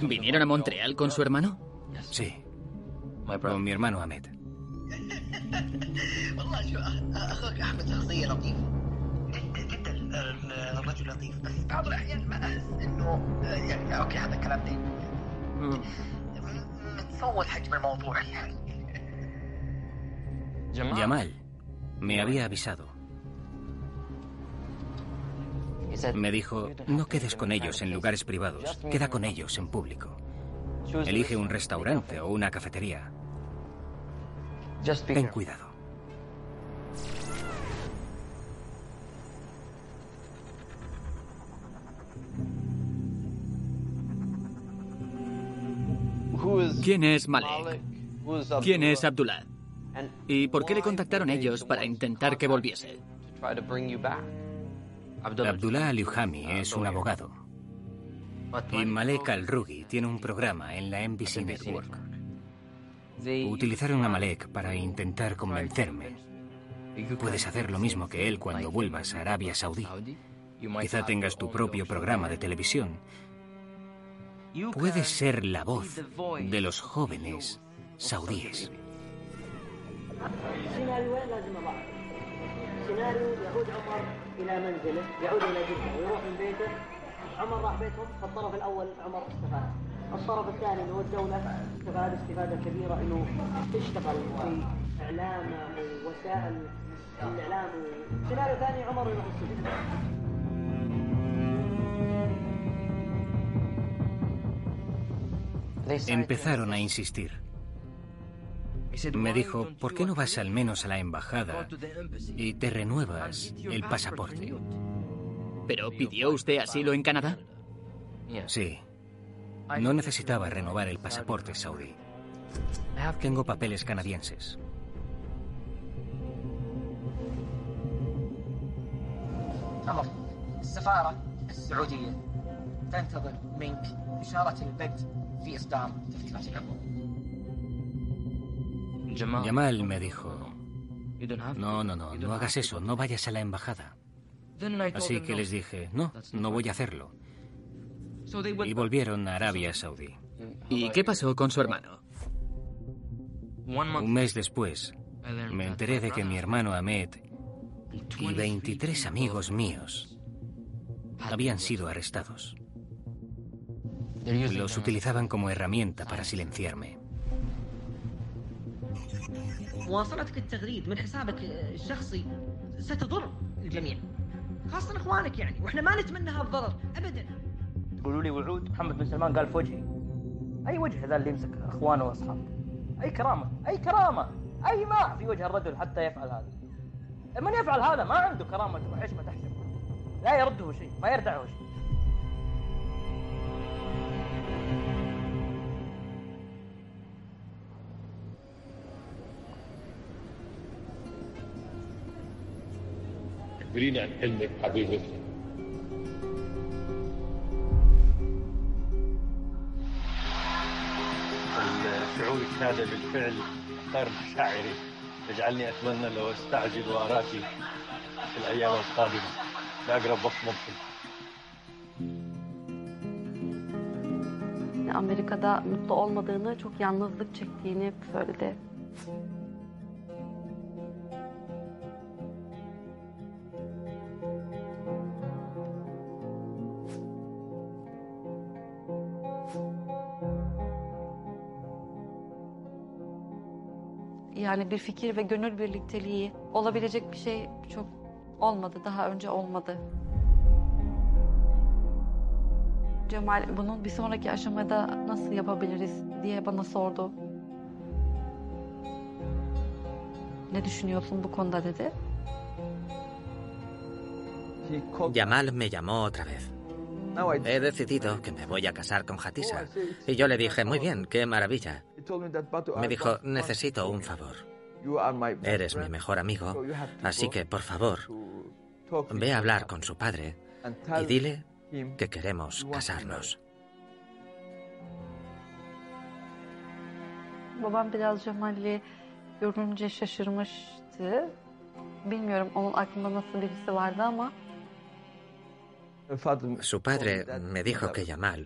¿Vinieron a Montreal con su hermano? Sí. con mi hermano Ahmed. والله شو اخوك احمد شخصيه لطيفه جدا جدا الرجل لطيف بس بعض الاحيان ما احس انه يعني اوكي هذا كلام دي متصور حجم الموضوع يعني Yamal me había avisado. Me dijo, no quedes con ellos en lugares privados, queda con ellos en público. Elige un restaurante o una cafetería. Ten cuidado. ¿Quién es Malek? ¿Quién es Abdullah? ¿Y por qué le contactaron ellos para intentar que volviese? Abdullah Al-Yuhami es un abogado. Y Malek Al-Rugi tiene un programa en la NBC Network. Utilizaron a Malek para intentar convencerme. Puedes hacer lo mismo que él cuando vuelvas a Arabia Saudí. Quizá tengas tu propio programa de televisión. Puedes ser la voz de los jóvenes saudíes. سيناريو وين لازم اضعف سيناريو يعود عمر الى منزله يعود الى جده ويروح من بيته عمر راح بيتهم فالطرف الاول عمر استفاد الطرف الثاني اللي هو الدولة استفاد استفادة كبيرة انه تشتغل في اعلام ووسائل الاعلام سيناريو ثاني عمر يروح السجن Empezaron a insistir. Me dijo, ¿por qué no vas al menos a la embajada y te renuevas el pasaporte? ¿Pero pidió usted asilo en Canadá? Sí. No necesitaba renovar el pasaporte saudí. Tengo papeles canadienses. Jamal. Me dijo, no, no, no, no hagas eso, no vayas a la embajada. Así que les dije, no, no voy a hacerlo Y volvieron a Arabia Saudí. ¿Y qué pasó con su hermano? Un mes después, me enteré de que mi hermano Ahmed y 23 amigos míos habían sido arrestados. Los utilizaban como herramienta para silenciarme. مواصلتك التغريد من حسابك الشخصي ستضر الجميع خاصة اخوانك يعني واحنا ما نتمنى هذا الضرر ابدا تقولوا لي وعود محمد بن سلمان قال في وجهي أي وجه ذا اللي يمسك اخوانه وأصحابه؟ أي كرامة؟ أي كرامة؟ أي ماء في وجه الرجل حتى يفعل هذا. من يفعل هذا ما عنده كرامة وحشمه تحسب. لا يرده شيء ما يردعه شيء. خبريني عن حلمك حبيبتي شعورك هذا بالفعل اختار مشاعري يجعلني اتمنى لو استعجل واراك في الايام القادمه في اقرب وقت ممكن Amerika'da mutlu olmadığını, çok yalnızlık çektiğini söyledi. Yani bir fikir ve gönül birlikteliği olabilecek bir şey çok olmadı, daha önce olmadı. Cemal bunun bir sonraki aşamada nasıl yapabiliriz diye bana sordu. Ne düşünüyorsun bu konuda dedi. Yamal me llamó otra vez. He decidido que me voy a casar con Hatisa. Y yo le dije, muy bien, qué maravilla. Me dijo, necesito un favor. Eres mi mejor amigo, así que, por favor, ve a hablar con su padre y dile que queremos casarnos. Babam biraz Cemal'i görünce şaşırmıştı. Bilmiyorum onun aklında nasıl birisi vardı ama Su padre me dijo que Yamal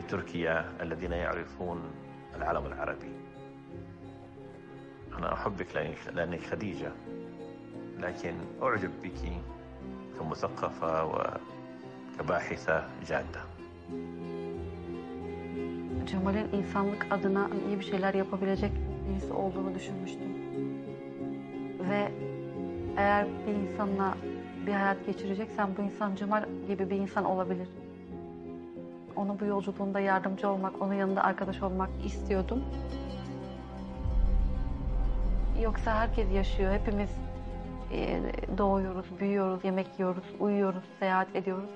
في تركيا الذين يعرفون العالم العربي أنا أحبك لأنك خديجة لكن أعجب بك كمثقفة وكباحثة جادة Cemal'in insanlık adına iyi bir şeyler yapabilecek birisi olduğunu düşünmüştüm. Ve eğer bir insanla bir hayat geçireceksen bu insan Cemal gibi bir insan olabilir. Ona bu yolculuğunda yardımcı olmak, onun yanında arkadaş olmak istiyordum. Yoksa herkes yaşıyor. Hepimiz e, doğuyoruz, büyüyoruz, yemek yiyoruz, uyuyoruz, seyahat ediyoruz.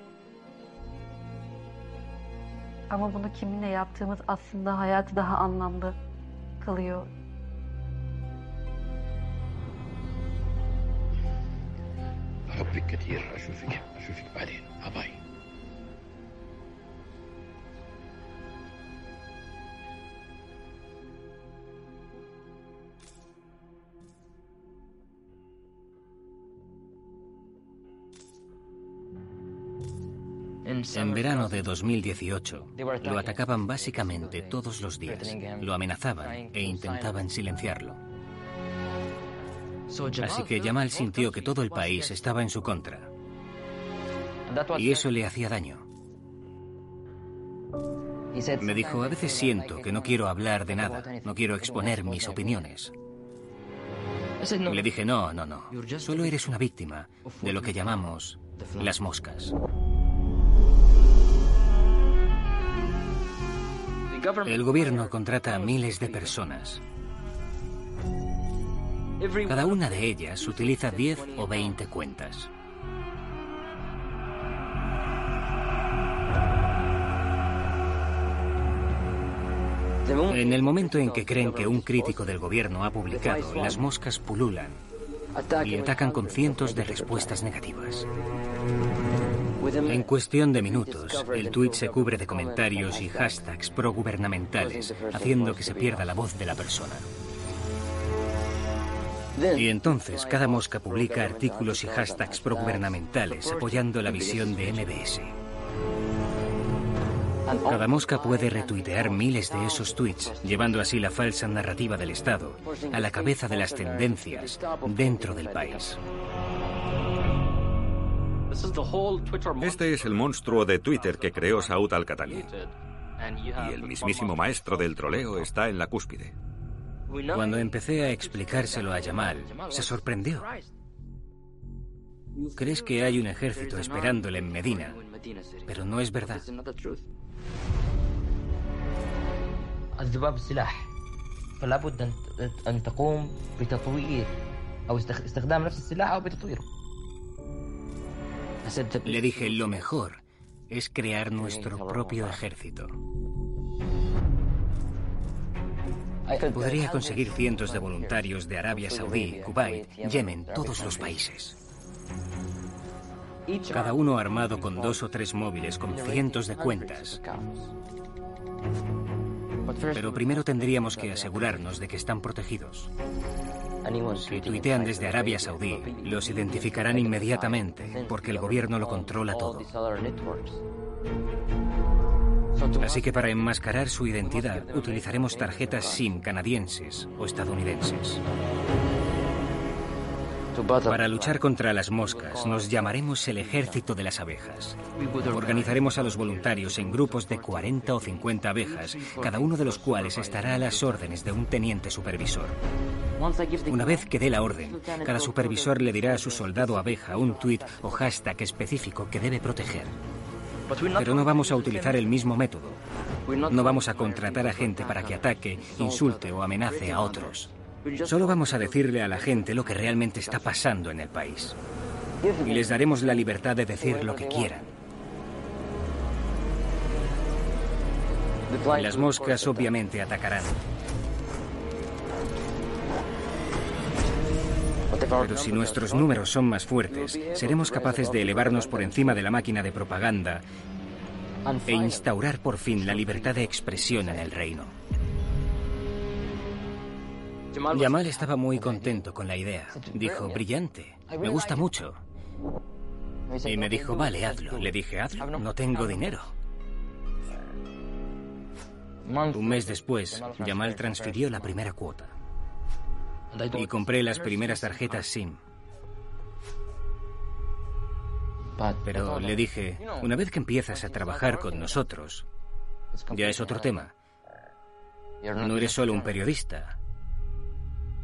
Ama bunu kiminle yaptığımız aslında hayatı daha anlamlı kılıyor. أحبك كثير أشوفك أشوفك بعدين باي En verano de 2018, lo atacaban básicamente todos los días, lo amenazaban e intentaban silenciarlo. Así que Jamal sintió que todo el país estaba en su contra. Y eso le hacía daño. Me dijo, a veces siento que no quiero hablar de nada, no quiero exponer mis opiniones. Le dije, no, no, no, solo eres una víctima de lo que llamamos las moscas. El gobierno contrata a miles de personas. Cada una de ellas utiliza 10 o 20 cuentas. En el momento en que creen que un crítico del gobierno ha publicado, las moscas pululan y atacan con cientos de respuestas negativas. En cuestión de minutos, el tuit se cubre de comentarios y hashtags progubernamentales, haciendo que se pierda la voz de la persona. Y entonces cada mosca publica artículos y hashtags progubernamentales apoyando la visión de MBS. Cada mosca puede retuitear miles de esos tweets, llevando así la falsa narrativa del Estado a la cabeza de las tendencias dentro del país. Este es el monstruo de Twitter que creó Saud Al-Qatani. Y el mismísimo maestro del troleo está en la cúspide. Cuando empecé a explicárselo a Jamal, se sorprendió. Crees que hay un ejército esperándole en Medina, pero no es verdad. الذباب سلاح فلا بد أن تقوم بتطوير أو استخدام نفس السلاح أو بتطويره le dije, lo mejor es crear nuestro propio ejército. Podría conseguir cientos de voluntarios de Arabia Saudí, Kuwait, Yemen, todos los países. Cada uno armado con dos o tres móviles con cientos de cuentas. Pero primero tendríamos que asegurarnos de que están protegidos. Si tuitean desde Arabia Saudí, los identificarán inmediatamente porque el gobierno lo controla todo. Así que para enmascarar su identidad utilizaremos tarjetas SIM canadienses o estadounidenses. Para luchar contra las moscas nos llamaremos el ejército de las abejas. Organizaremos a los voluntarios en grupos de 40 o 50 abejas, cada uno de los cuales estará a las órdenes de un teniente supervisor. Una vez que dé la orden, cada supervisor le dirá a su soldado abeja un tuit o hashtag específico que debe proteger. Pero no vamos a utilizar el mismo método. No vamos a contratar a gente para que ataque, insulte o amenace a otros. Solo vamos a decirle a la gente lo que realmente está pasando en el país. Y les daremos la libertad de decir lo que quieran. Las moscas obviamente atacarán. Pero si nuestros números son más fuertes, seremos capaces de elevarnos por encima de la máquina de propaganda e instaurar por fin la libertad de expresión en el reino. Yamal estaba muy contento con la idea. Dijo, brillante, me gusta mucho. Y me dijo, vale, hazlo. Le dije, hazlo, no tengo dinero. Un mes después, Yamal transfirió la primera cuota. Y compré las primeras tarjetas SIM. Pero le dije, una vez que empiezas a trabajar con nosotros, ya es otro tema. No eres solo un periodista,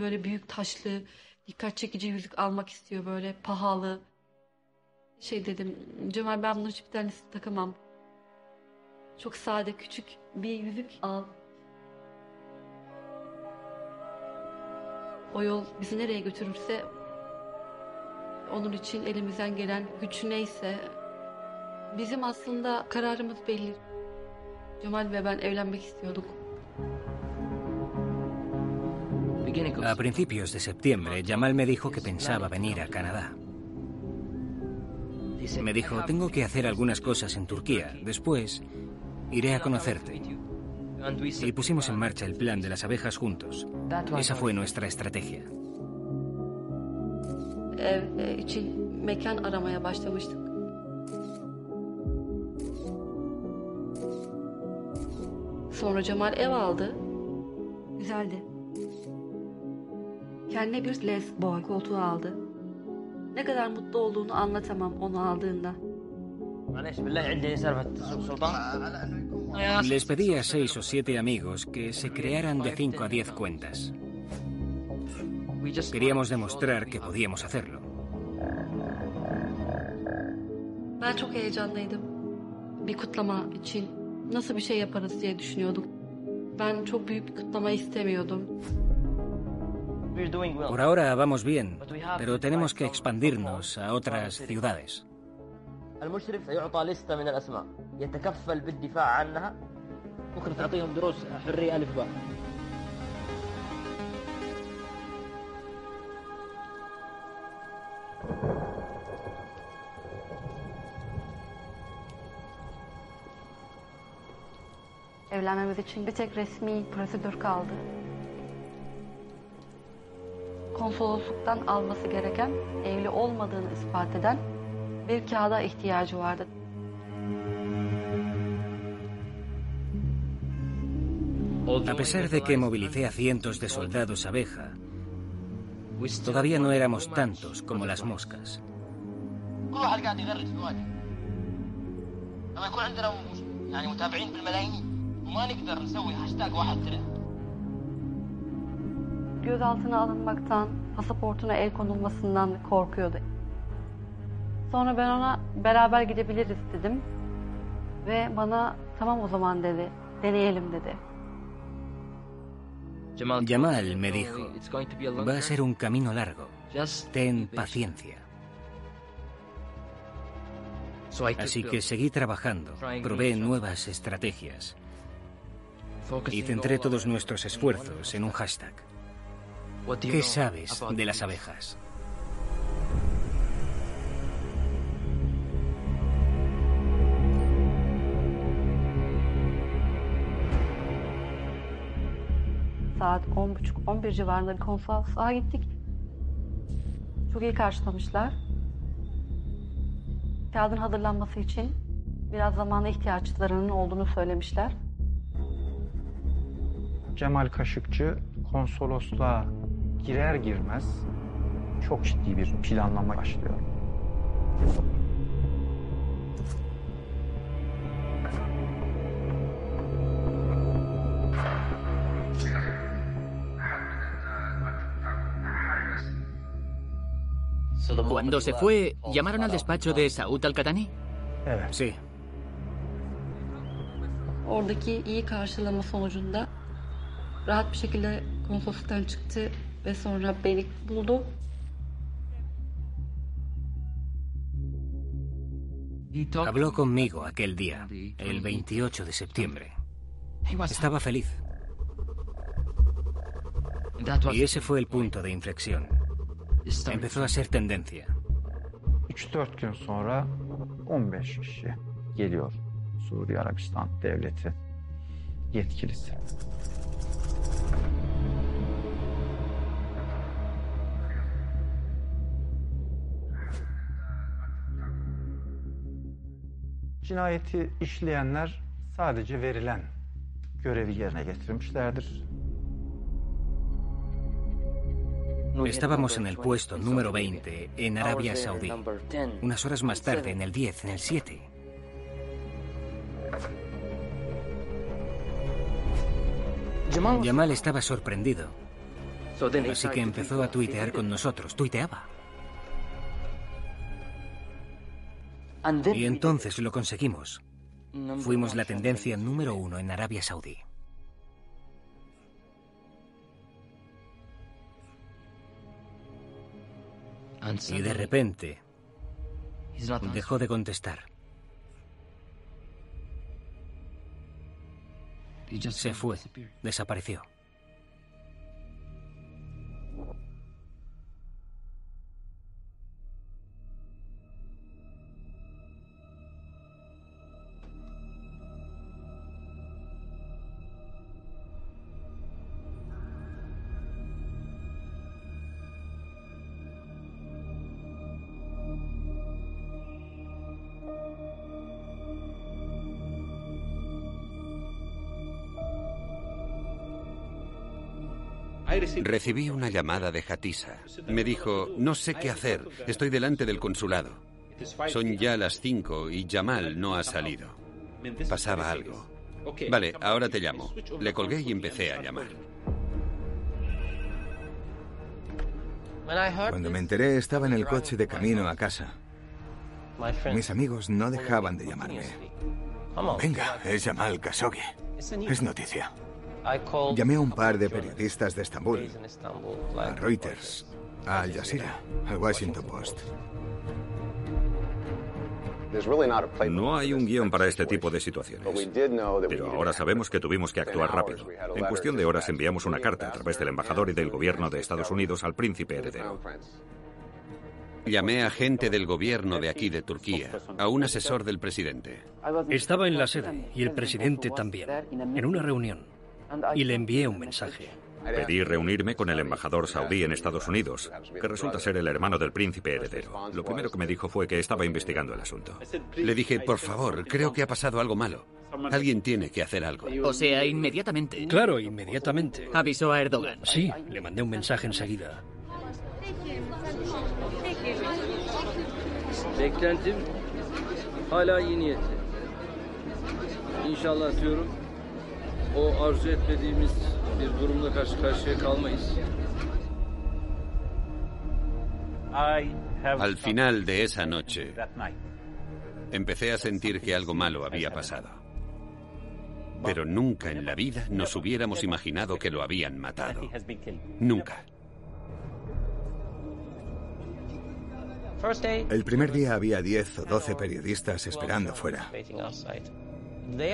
Böyle büyük taşlı, dikkat çekici yüzük almak istiyor böyle pahalı. Şey dedim, Cemal ben bunu hiçbir tanesini takamam. Çok sade, küçük bir yüzük al. O yol bizi nereye götürürse onun için elimizden gelen güç neyse bizim aslında kararımız belli. Cemal ve ben evlenmek istiyorduk. A principios de septiembre, Jamal me dijo que pensaba venir a Canadá. Me dijo, tengo que hacer algunas cosas en Turquía. Después, iré a conocerte. Y pusimos en marcha el plan de las abejas juntos. Esa fue nuestra estrategia. E, için mekan aramaya başlamıştık. Sonra Cemal ev aldı. Güzeldi. Kendine bir Les Boy koltuğu aldı. Ne kadar mutlu olduğunu anlatamam onu aldığında. Les pedí a seis o siete amigos que se crearan de cinco a diez cuentas. Queríamos demostrar que podíamos hacerlo. Ben çok heyecanlıydım. Bir kutlama için nasıl bir şey yaparız diye düşünüyorduk. Ben çok büyük bir kutlama istemiyordum. Por ahora vamos bien, pero tenemos que expandirnos a otras ciudades. Evlenme için bir tek resmi prosedür kaldı. Konsolosluktan alması gereken, evli olmadığını ispat eden bir kağıda ihtiyacı vardı. A pesar de que movilicé a cientos de soldados abeja, todavía no éramos tantos como las moscas. لما يكون عندنا يعني متابعين بالملايين وما نقدر نسوي هاشتاج واحد ترند Gözaltına alınmaktan, pasaportuna el konulmasından korkuyordu. Sonra ben ona beraber gidebiliriz dedim. Ve bana tamam o zaman dedi. Deneyelim dedi. Jamal me dijo, va a ser un camino largo. Ten paciencia. Así que seguí trabajando, probé nuevas estrategias. y centré todos nuestros esfuerzos en un hashtag. ¿Qué sabes de las abejas? Saat 10.30-11 civarında bir konsolosluğa gittik. Çok iyi karşılamışlar. Kağıdın hazırlanması için biraz zamana ihtiyaçlarının olduğunu söylemişler. Cemal Kaşıkçı konsolosluğa girer girmez çok ciddi bir planlama başlıyor. Cuando se fue, ¿llamaron al despacho de Saud Al-Qatani? Sí. Oradaki iyi karşılama sonucunda rahat bir şekilde konsolosluktan çıktı ve sonra beni buldu. Habló conmigo aquel día, el 28 de septiembre. Estaba feliz. Y ese fue el punto de inflexión. Empezó a ser tendencia. Cinayeti işleyenler sadece verilen görevi yerine getirmişlerdir. Estábamos en el puesto número 20 en Arabia Saudí. Unas horas más tarde, en el 10, en el 7. Yamal estaba sorprendido. Así que empezó a tuitear con nosotros. Tuiteaba. Y entonces lo conseguimos. Fuimos la tendencia número uno en Arabia Saudí. Y de repente dejó de contestar. Se fue, desapareció. Recibí una llamada de Hatisa. Me dijo, no sé qué hacer, estoy delante del consulado. Son ya las cinco y Jamal no ha salido. Pasaba algo. Vale, ahora te llamo. Le colgué y empecé a llamar. Cuando me enteré estaba en el coche de camino a casa. Mis amigos no dejaban de llamarme. Venga, es Jamal Khashoggi. Es noticia. Llamé a un par de periodistas de Estambul, a Reuters, a Al Jazeera, al Washington Post. No hay un guion para este tipo de situaciones. Pero ahora sabemos que tuvimos que actuar rápido. En cuestión de horas enviamos una carta a través del embajador y del gobierno de Estados Unidos al príncipe heredero. Llamé a gente del gobierno de aquí de Turquía, a un asesor del presidente. Estaba en la sede y el presidente también, en una reunión. Y le envié un mensaje. Pedí reunirme con el embajador saudí en Estados Unidos, que resulta ser el hermano del príncipe heredero. Lo primero que me dijo fue que estaba investigando el asunto. Le dije, por favor, creo que ha pasado algo malo. Alguien tiene que hacer algo. O sea, inmediatamente. Claro, inmediatamente. Avisó a Erdogan. Sí, le mandé un mensaje enseguida. O arzu etmediğimiz bir durumla karşı karşıya kalmayız. Al final de esa noche, empecé a sentir que algo malo había pasado. Pero nunca en la vida nos hubiéramos imaginado que lo habían matado. Nunca. El primer día había 10 o 12 periodistas esperando fuera.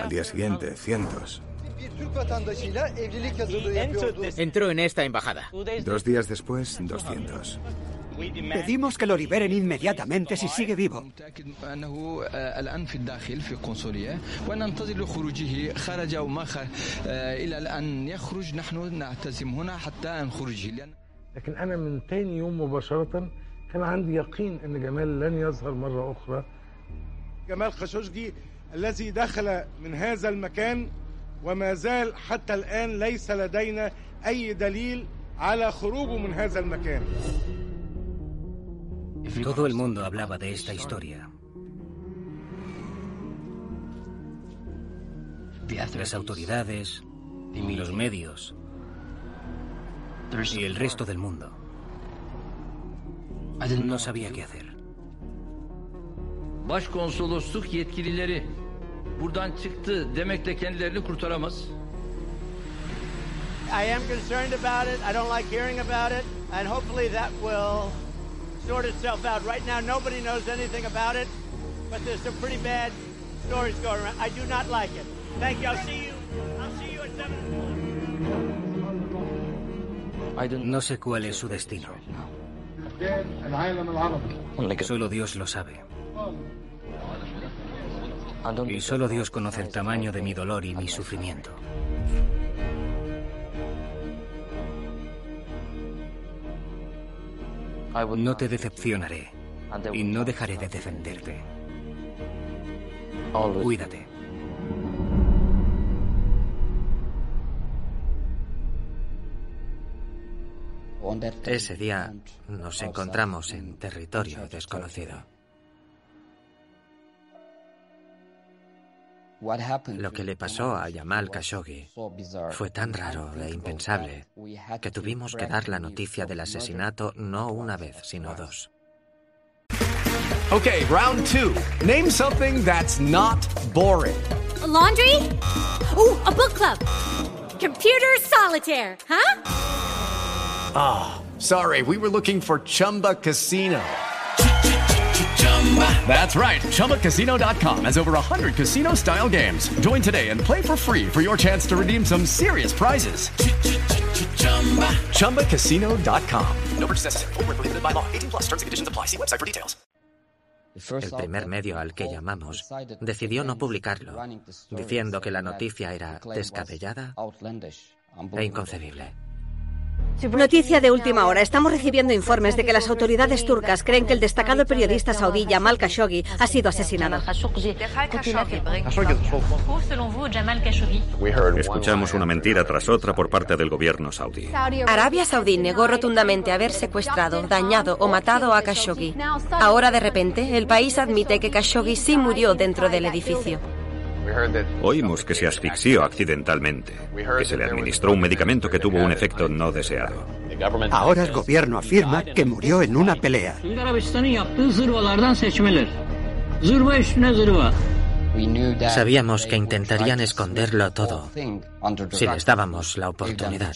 Al día siguiente, cientos. Entró en esta embajada. Dos días después, 200. Pedimos que lo liberen inmediatamente si sigue vivo. لكن أنا من تاني يوم مباشرة كان عندي يقين أن جمال لن يظهر مرة أخرى جمال خشوشجي الذي دخل من هذا المكان وما زال حتى الآن ليس لدينا أي دليل على خروجه من هذا المكان Todo el mundo hablaba de esta historia. Las autoridades, y los medios, y el resto del mundo. No sabía qué hacer. Başkonsolosluk yetkilileri buradan çıktı demekle kendilerini kurtaramaz. I am concerned about it. I don't like hearing about it. And hopefully that will sort itself out. Right now, nobody knows anything about it. But there's some pretty bad stories going around. I do not like it. Thank you. I'll see you. I'll see you at 7 No sé cuál es su destino. Solo Dios lo sabe. Y solo Dios conoce el tamaño de mi dolor y mi sufrimiento. No te decepcionaré y no dejaré de defenderte. Cuídate. Ese día nos encontramos en territorio desconocido. Lo que le pasó a Yamal Khashoggi fue tan raro e impensable que tuvimos que dar la noticia del asesinato no una vez, sino dos. Okay, round two. Name something that's not boring. A laundry? Ooh, a book club. Computer solitaire, huh? Ah, sorry, we were looking for Chumba Casino. That's right. ChumbaCasino.com has over 100 casino style games. Join today and play for free for your chance to redeem some serious prizes. ChumbaCasino.com. No purchase necessary. Prohibited by law. 18 plus terms and conditions apply. See website for details. El primer medio al que llamamos decidió no publicarlo, diciendo que la noticia era descabellada e inconcebible. Noticia de última hora. Estamos recibiendo informes de que las autoridades turcas creen que el destacado periodista saudí Jamal Khashoggi ha sido asesinado. Escuchamos una mentira tras otra por parte del gobierno saudí. Arabia Saudí negó rotundamente haber secuestrado, dañado o matado a Khashoggi. Ahora, de repente, el país admite que Khashoggi sí murió dentro del edificio. Oímos que se asfixió accidentalmente, que se le administró un medicamento que tuvo un efecto no deseado. Ahora el gobierno afirma que murió en una pelea. Sabíamos que intentarían esconderlo todo si les dábamos la oportunidad.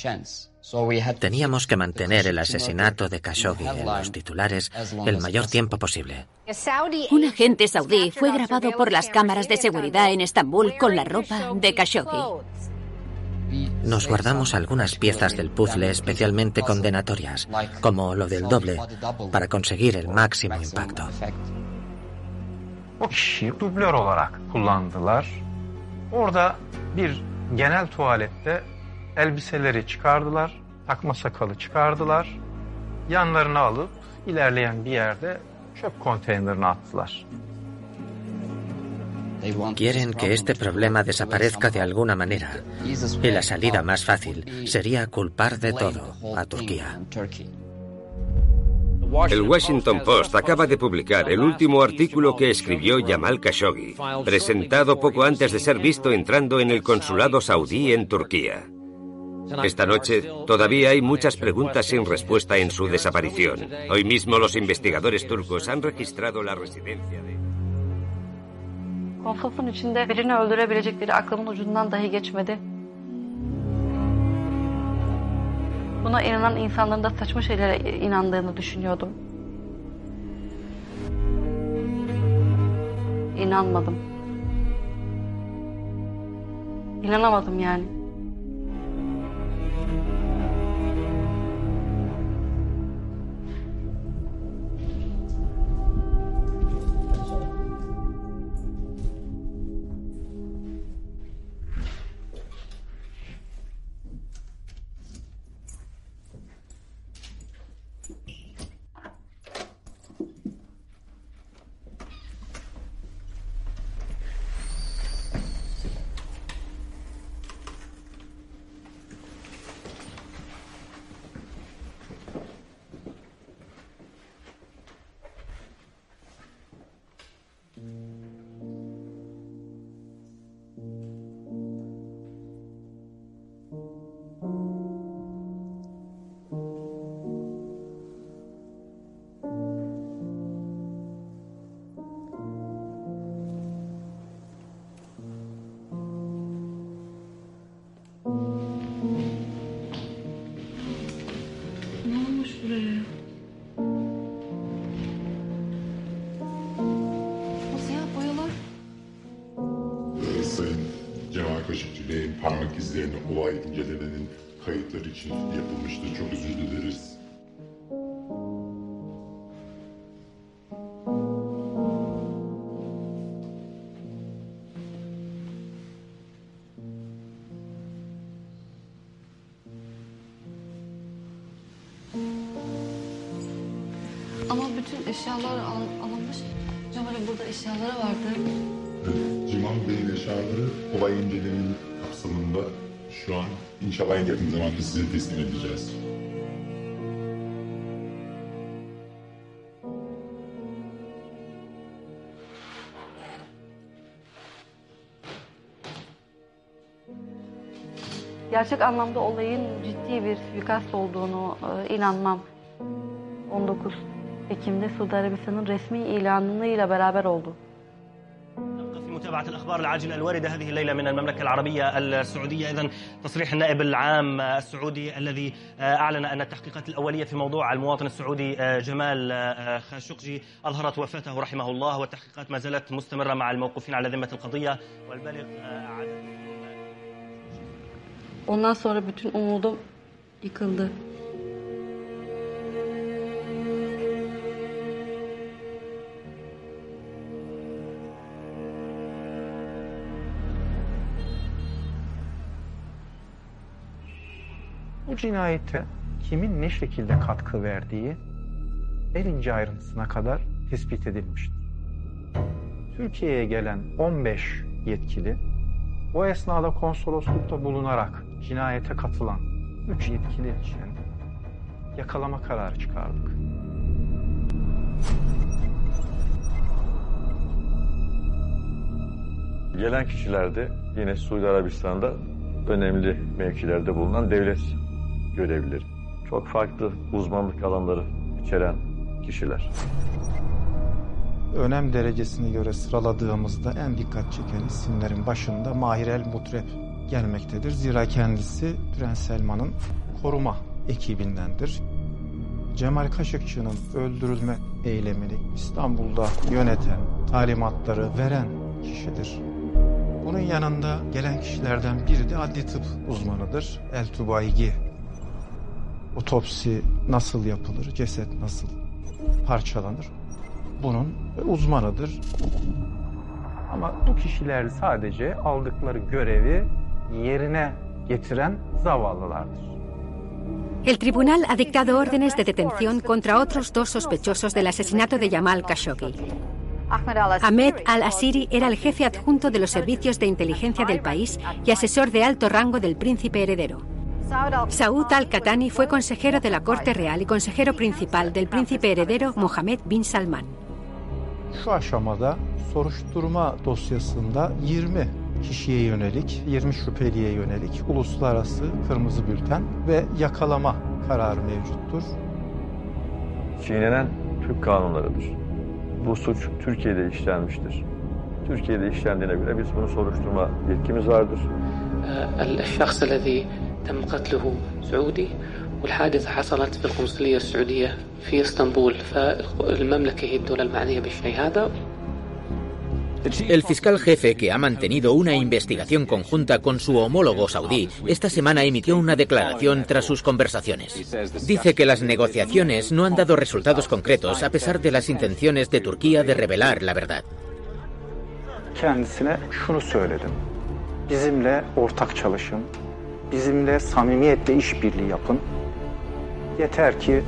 Teníamos que mantener el asesinato de Khashoggi en los titulares el mayor tiempo posible. Un agente saudí fue grabado por las cámaras de seguridad en Estambul con la ropa de Khashoggi. Nos guardamos algunas piezas del puzzle especialmente condenatorias, como lo del doble, para conseguir el máximo impacto. O kişiyi dublör olarak kullandılar. Orada bir genel tuvalette elbiseleri çıkardılar, takma sakalı çıkardılar. Yanlarına alıp ilerleyen bir yerde çöp konteynerine attılar. Quieren que este problema desaparezca de alguna manera. Y la salida más fácil sería culpar de todo a Turquía. El Washington Post acaba de publicar el último artículo que escribió Jamal Khashoggi, presentado poco antes de ser visto entrando en el consulado saudí en Turquía. Esta noche todavía hay muchas preguntas sin respuesta en su desaparición. Hoy mismo los investigadores turcos han registrado la residencia de... Buna inanan insanların da saçma şeylere inandığını düşünüyordum. İnanmadım. İnanamadım yani. Eşyaları vardı. Evet, Cemal Bey'in eşyaları olay incelemenin kapsamında şu an inşallah en yakın zamanda size teslim edeceğiz. Gerçek anlamda olayın ciddi bir suikast olduğunu e, inanmam. 19 Ekim'de Suudi Arabistan'ın resmi ilanıyla beraber oldu. في متابعة الأخبار العاجلة الواردة هذه الليلة من المملكة العربية السعودية إذا تصريح النائب العام السعودي الذي أعلن أن التحقيقات الأولية في موضوع المواطن السعودي جمال خاشقجي أظهرت وفاته رحمه الله والتحقيقات ما زالت مستمرة مع الموقوفين على ذمة القضية والبالغ عدد Ondan sonra bütün umudum yıkıldı. Cinayete kimin ne şekilde katkı verdiği en ince ayrıntısına kadar tespit edilmiştir. Türkiye'ye gelen 15 yetkili o esnada konsoloslukta bulunarak cinayete katılan 3 yetkili için yakalama kararı çıkardık. Gelen kişiler de yine Suudi Arabistan'da önemli mevkilerde bulunan devlet görevlileri. Çok farklı uzmanlık alanları içeren kişiler. Önem derecesine göre sıraladığımızda en dikkat çeken isimlerin başında Mahir El Mutrep gelmektedir. Zira kendisi Prens Selman'ın koruma ekibindendir. Cemal Kaşıkçı'nın öldürülme eylemini İstanbul'da yöneten, talimatları veren kişidir. Bunun yanında gelen kişilerden biri de adli tıp uzmanıdır. El Tubaygi. Otopsi nasıl yapılır, ceset nasıl parçalanır? Bunun uzmanıdır. Ama bu kişiler sadece aldıkları görevi yerine getiren zavallılardır. El tribunal ha dictado órdenes de detención contra otros dos sospechosos del asesinato de Yamal Khashoggi. Ahmed al-Asiri era el jefe adjunto de los servicios de inteligencia del país y asesor de alto rango del príncipe heredero. Saud al-Qatani fue consejero de la Corte Real y consejero principal del príncipe heredero Mohammed bin Salman. Şu aşamada soruşturma dosyasında 20 kişiye yönelik, 20 şüpheliye yönelik uluslararası kırmızı bülten ve yakalama kararı mevcuttur. Çiğnenen Türk kanunlarıdır. Bu suç Türkiye'de işlenmiştir. Türkiye'de işlendiğine göre biz bunu soruşturma yetkimiz vardır. الشخص الذي تم قتله سعودي والحادثة حصلت في القنصلية السعودية في اسطنبول فالمملكة هي الدولة المعنية بالشيء هذا El fiscal jefe, que ha mantenido una investigación conjunta con su homólogo saudí, esta semana emitió una declaración tras sus conversaciones. Dice que las negociaciones no han dado resultados concretos a pesar de las intenciones de Turquía de revelar la verdad. Bizimle samimiyetle işbirliği yapın. Yeter ki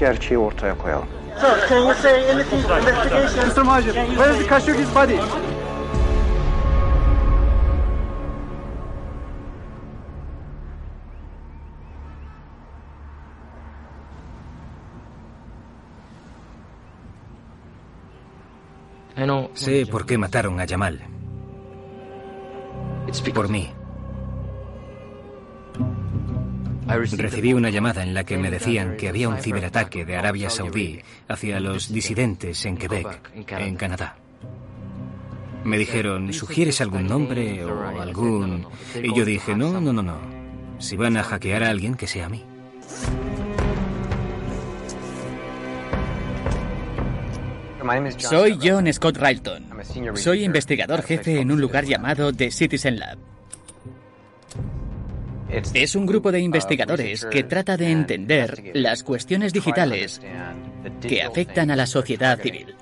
gerçeği ortaya koyalım. Sir, can you say anything to investigation? Mr. Majid, where is Khashoggi's body? Sé por qué mataron a Yamal. Por mí. Recibí una llamada en la que me decían que había un ciberataque de Arabia Saudí hacia los disidentes en Quebec, en Canadá. Me dijeron, ¿sugieres algún nombre o algún...? Y yo dije, no, no, no, no. Si van a hackear a alguien, que sea a mí. Soy John Scott Railton. Soy investigador jefe en un lugar llamado The Citizen Lab. Es un grupo de investigadores que trata de entender las cuestiones digitales que afectan a la sociedad civil.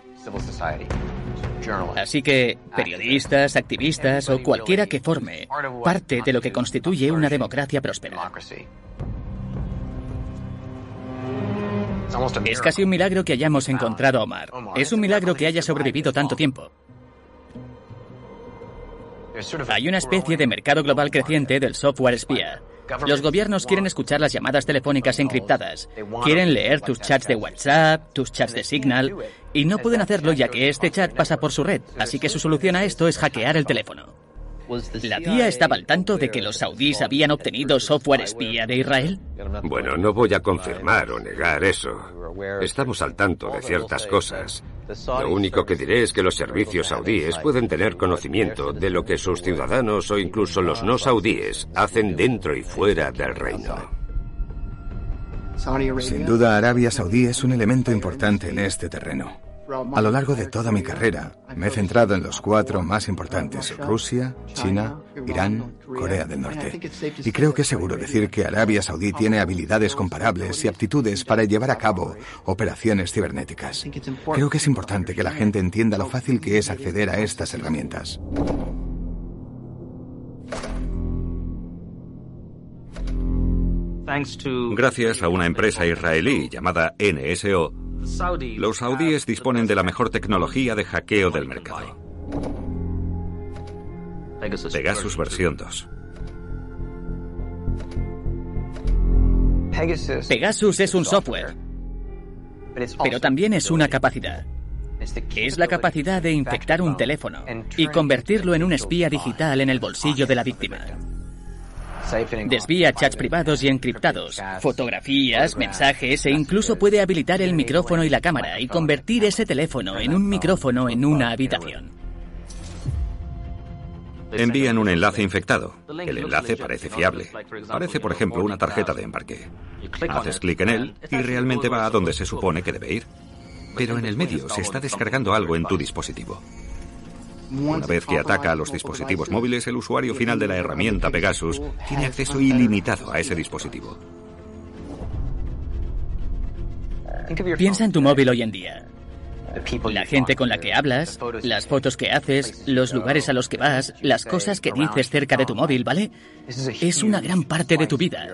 Así que periodistas, activistas o cualquiera que forme parte de lo que constituye una democracia próspera. Es casi un milagro que hayamos encontrado a Omar. Es un milagro que haya sobrevivido tanto tiempo. Hay una especie de mercado global creciente del software espía. Los gobiernos quieren escuchar las llamadas telefónicas encriptadas, quieren leer tus chats de WhatsApp, tus chats de Signal, y no pueden hacerlo ya que este chat pasa por su red, así que su solución a esto es hackear el teléfono. ¿La CIA estaba al tanto de que los saudíes habían obtenido software espía de Israel? Bueno, no voy a confirmar o negar eso. Estamos al tanto de ciertas cosas. Lo único que diré es que los servicios saudíes pueden tener conocimiento de lo que sus ciudadanos o incluso los no saudíes hacen dentro y fuera del reino. Sin duda, Arabia Saudí es un elemento importante en este terreno. A lo largo de toda mi carrera, me he centrado en los cuatro más importantes, Rusia, China, Irán, Corea del Norte. Y creo que es seguro decir que Arabia Saudí tiene habilidades comparables y aptitudes para llevar a cabo operaciones cibernéticas. Creo que es importante que la gente entienda lo fácil que es acceder a estas herramientas. Gracias a una empresa israelí llamada NSO, los saudíes disponen de la mejor tecnología de hackeo del mercado. Pegasus versión 2. Pegasus es un software, pero también es una capacidad. Es la capacidad de infectar un teléfono y convertirlo en un espía digital en el bolsillo de la víctima. Desvía chats privados y encriptados, fotografías, mensajes e incluso puede habilitar el micrófono y la cámara y convertir ese teléfono en un micrófono en una habitación. Envían un enlace infectado. El enlace parece fiable. Parece, por ejemplo, una tarjeta de embarque. Haces clic en él y realmente va a donde se supone que debe ir. Pero en el medio se está descargando algo en tu dispositivo. Una vez que ataca a los dispositivos móviles, el usuario final de la herramienta Pegasus tiene acceso ilimitado a ese dispositivo. Piensa en tu móvil hoy en día. La gente con la que hablas, las fotos que haces, los lugares a los que vas, las cosas que dices cerca de tu móvil, ¿vale? Es una gran parte de tu vida.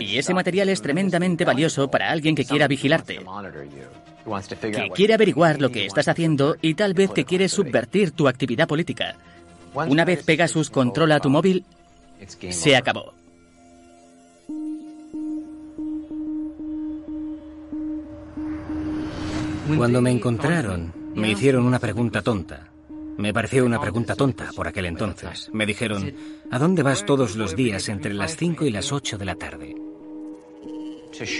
Y ese material es tremendamente valioso para alguien que quiera vigilarte que quiere averiguar lo que estás haciendo y tal vez que quiere subvertir tu actividad política. Una vez Pegasus controla tu móvil, se acabó. Cuando me encontraron, me hicieron una pregunta tonta. Me pareció una pregunta tonta por aquel entonces. Me dijeron, ¿a dónde vas todos los días entre las 5 y las 8 de la tarde?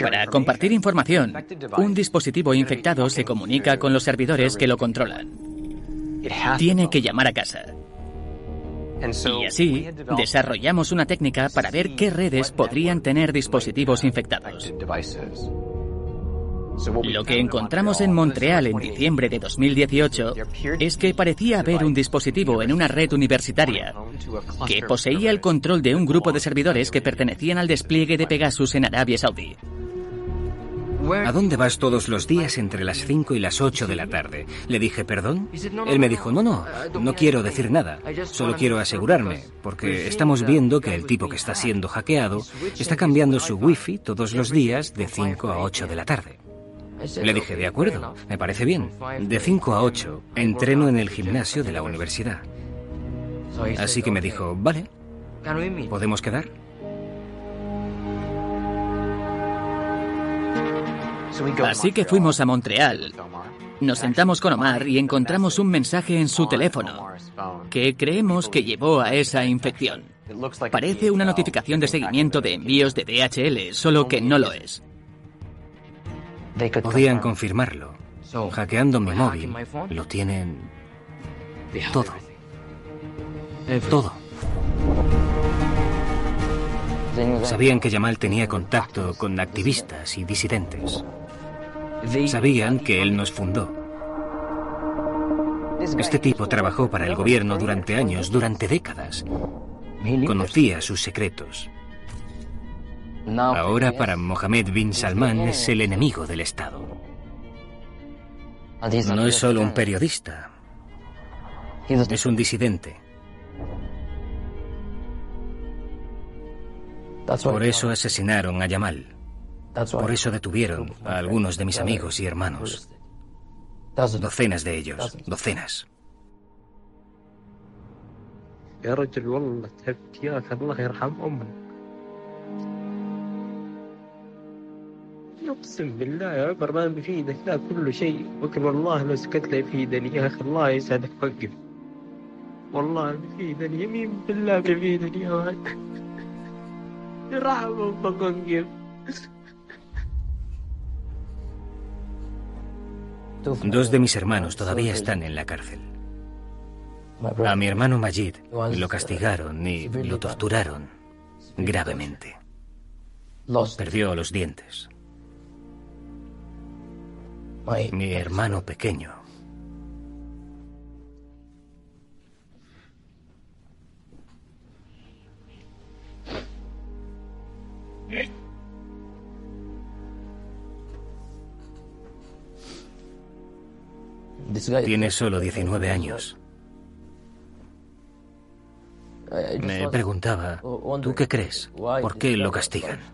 Para compartir información, un dispositivo infectado se comunica con los servidores que lo controlan. Tiene que llamar a casa. Y así desarrollamos una técnica para ver qué redes podrían tener dispositivos infectados. Lo que encontramos en Montreal en diciembre de 2018 es que parecía haber un dispositivo en una red universitaria que poseía el control de un grupo de servidores que pertenecían al despliegue de Pegasus en Arabia Saudí. ¿A dónde vas todos los días entre las 5 y las 8 de la tarde? Le dije, ¿perdón? Él me dijo, no, no, no quiero decir nada, solo quiero asegurarme, porque estamos viendo que el tipo que está siendo hackeado está cambiando su wifi todos los días de 5 a 8 de la tarde. Le dije, de acuerdo, me parece bien. De 5 a 8 entreno en el gimnasio de la universidad. Así que me dijo, vale, ¿podemos quedar? Así que fuimos a Montreal. Nos sentamos con Omar y encontramos un mensaje en su teléfono que creemos que llevó a esa infección. Parece una notificación de seguimiento de envíos de DHL, solo que no lo es. Podían confirmarlo. Hackeando mi móvil, lo tienen todo. Todo. Sabían que Yamal tenía contacto con activistas y disidentes. Sabían que él nos fundó. Este tipo trabajó para el gobierno durante años, durante décadas. Conocía sus secretos. Ahora para Mohammed bin Salman es el enemigo del Estado. No es solo un periodista, es un disidente. Por eso asesinaron a Yamal. Por eso detuvieron a algunos de mis amigos y hermanos. Docenas de ellos, docenas. اقسم بالله يا عمر ما بفيدك لا كل شيء بكر والله لو سكت لا يفيدني يا اخي الله يسعدك وقف والله بفيدني يمين بالله بفيدني يا ولد يرحم امك وقف Dos de mis hermanos todavía están en la cárcel. A mi hermano Majid lo castigaron y lo torturaron gravemente. Perdió los dientes. Mi hermano pequeño. Tiene solo 19 años. Me preguntaba, ¿tú qué crees? ¿Por qué lo castigan?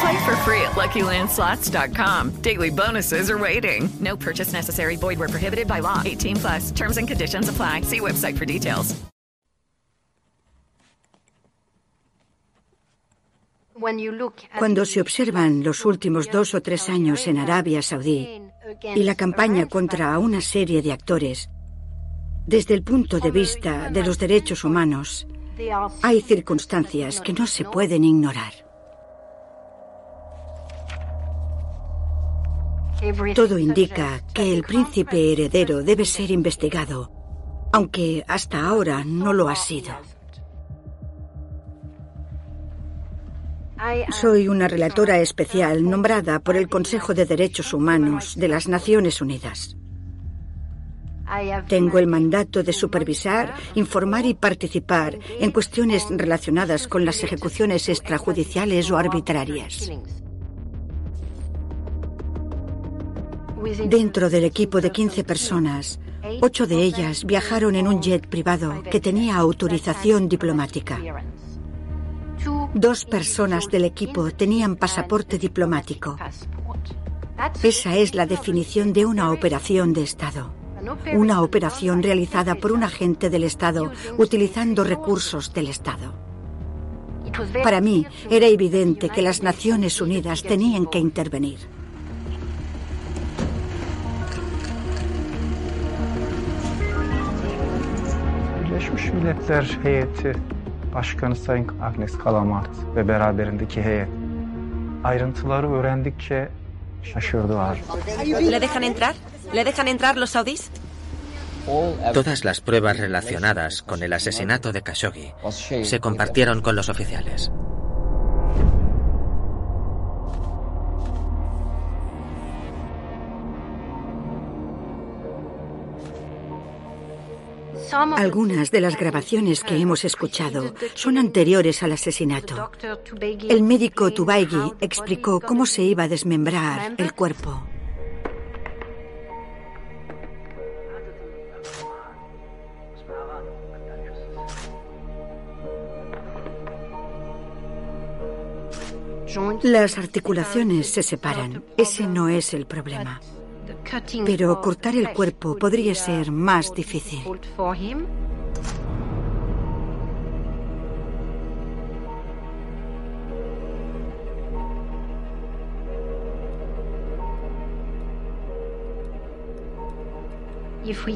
Play for free at LuckyLandSlots.com. Daily bonuses are waiting. No purchase necessary. Void prohibited by law. 18 plus. Terms and conditions apply. See website for details. Cuando se observan los últimos dos o tres años en Arabia Saudí y la campaña contra una serie de actores, desde el punto de vista de los derechos humanos, hay circunstancias que no se pueden ignorar. Todo indica que el príncipe heredero debe ser investigado, aunque hasta ahora no lo ha sido. Soy una relatora especial nombrada por el Consejo de Derechos Humanos de las Naciones Unidas. Tengo el mandato de supervisar, informar y participar en cuestiones relacionadas con las ejecuciones extrajudiciales o arbitrarias. Dentro del equipo de 15 personas, ocho de ellas viajaron en un jet privado que tenía autorización diplomática. Dos personas del equipo tenían pasaporte diplomático. Esa es la definición de una operación de Estado. Una operación realizada por un agente del Estado utilizando recursos del Estado. Para mí era evidente que las Naciones Unidas tenían que intervenir. Birleşmiş Milletler heyeti Başkanı Sayın Agnes Kalamart ve beraberindeki heyet ayrıntıları öğrendikçe şaşırdılar. ¿Le dejan entrar? ¿Le dejan entrar los saudíes? Todas las pruebas relacionadas con el asesinato de Khashoggi se compartieron con los oficiales. Algunas de las grabaciones que hemos escuchado son anteriores al asesinato. El médico Tubaigi explicó cómo se iba a desmembrar el cuerpo. Las articulaciones se separan. Ese no es el problema. Pero cortar el cuerpo podría ser más difícil.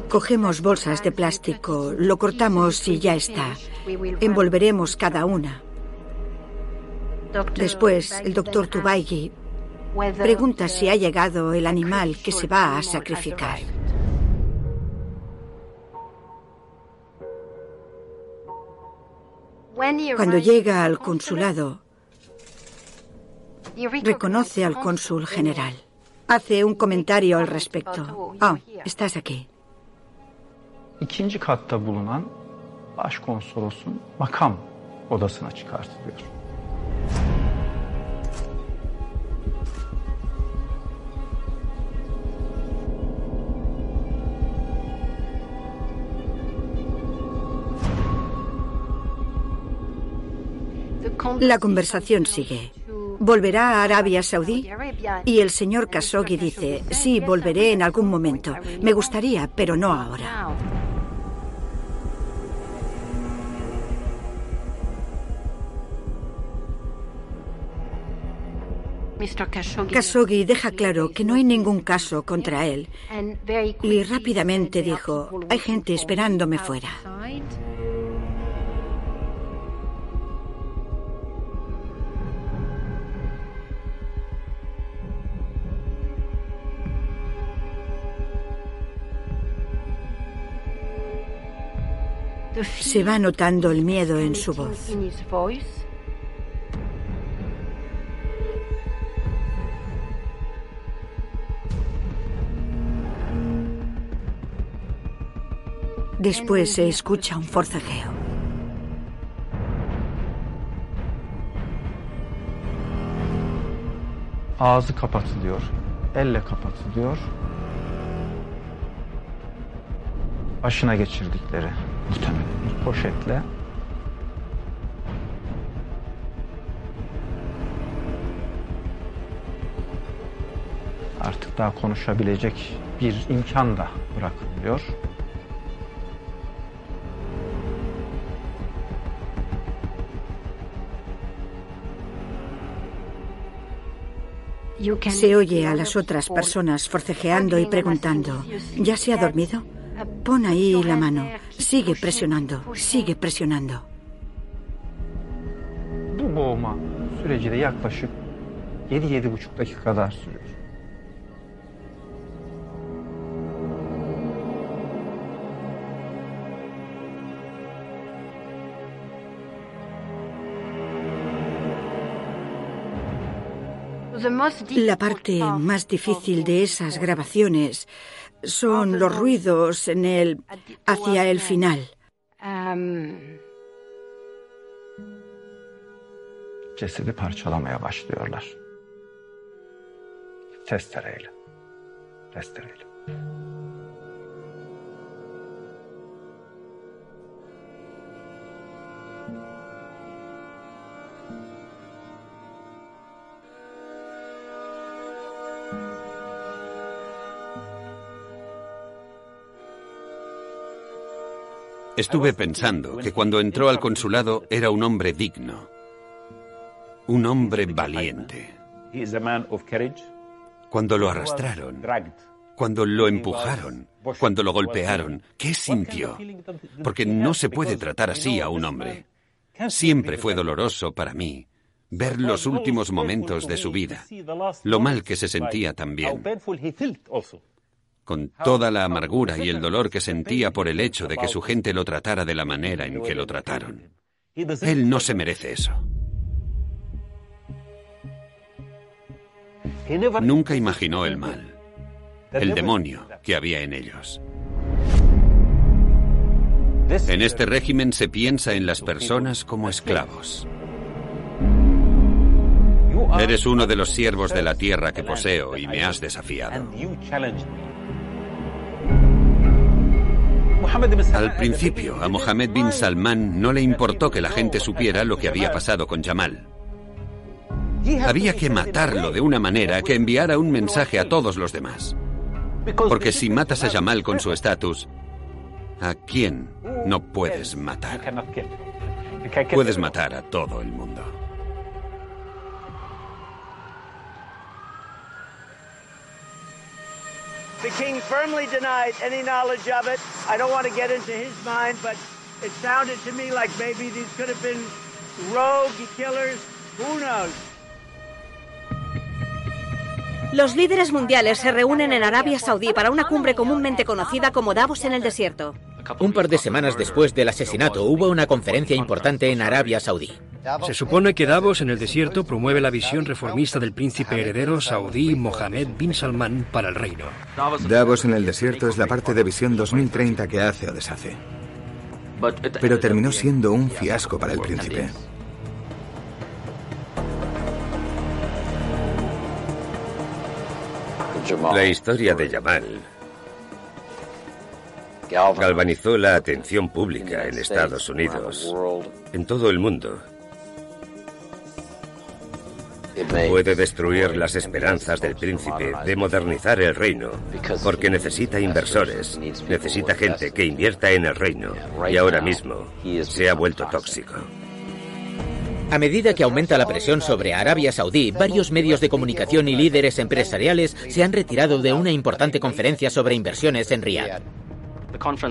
Cogemos bolsas de plástico, lo cortamos y ya está. Envolveremos cada una. Después, el doctor Tubaigi pregunta si ha llegado el animal que se va a sacrificar. Cuando llega al consulado, reconoce al cónsul general. Hace un comentario al respecto. Ah, estás aquí. Makam odasına çıkartılıyor. La conversación sigue. ¿Volverá a Arabia Saudí? Y el señor Khashoggi dice, sí, volveré en algún momento. Me gustaría, pero no ahora. Khashoggi deja claro que no hay ningún caso contra él y rápidamente dijo, hay gente esperándome fuera. Se va notando el miedo en su voz. Después se escucha un forcejeo. Ağzı kapatılıyor. Elle kapatılıyor. Başına geçirdikleri muhtemelen bir poşetle artık daha konuşabilecek bir imkan da bırakılıyor. Se oye a las otras personas forcejeando y preguntando, ¿ya se ha dormido? Pon ahí la mano. Sigue presionando, sigue presionando. Bu boğma süreci de yaklaşık 7-7,5 dakika kadar sürüyor. La parte más difícil de esas grabaciones son los ruidos en el hacia el final. Cesedi parçalamaya başlıyorlar. Testereyle. Testereyle. Estuve pensando que cuando entró al consulado era un hombre digno, un hombre valiente. Cuando lo arrastraron, cuando lo empujaron, cuando lo golpearon, ¿qué sintió? Porque no se puede tratar así a un hombre. Siempre fue doloroso para mí ver los últimos momentos de su vida, lo mal que se sentía también con toda la amargura y el dolor que sentía por el hecho de que su gente lo tratara de la manera en que lo trataron. Él no se merece eso. Nunca imaginó el mal, el demonio que había en ellos. En este régimen se piensa en las personas como esclavos. Eres uno de los siervos de la tierra que poseo y me has desafiado. Al principio, a Mohammed bin Salman no le importó que la gente supiera lo que había pasado con Jamal. Había que matarlo de una manera que enviara un mensaje a todos los demás. Porque si matas a Jamal con su estatus, ¿a quién no puedes matar? Puedes matar a todo el mundo. The king firmly denied any knowledge of it. I don't want to get into his mind, but it sounded to me like maybe these could have been rogue killers. Who knows? Los líderes mundiales se reúnen en Arabia Saudí para una cumbre comúnmente conocida como Davos en el desierto. Un par de semanas después del asesinato hubo una conferencia importante en Arabia Saudí. Se supone que Davos en el desierto promueve la visión reformista del príncipe heredero saudí Mohammed bin Salman para el reino. Davos en el desierto es la parte de visión 2030 que hace o deshace. Pero terminó siendo un fiasco para el príncipe. La historia de Yamal galvanizó la atención pública en Estados Unidos, en todo el mundo. Puede destruir las esperanzas del príncipe de modernizar el reino, porque necesita inversores, necesita gente que invierta en el reino, y ahora mismo se ha vuelto tóxico. A medida que aumenta la presión sobre Arabia Saudí, varios medios de comunicación y líderes empresariales se han retirado de una importante conferencia sobre inversiones en Riyadh.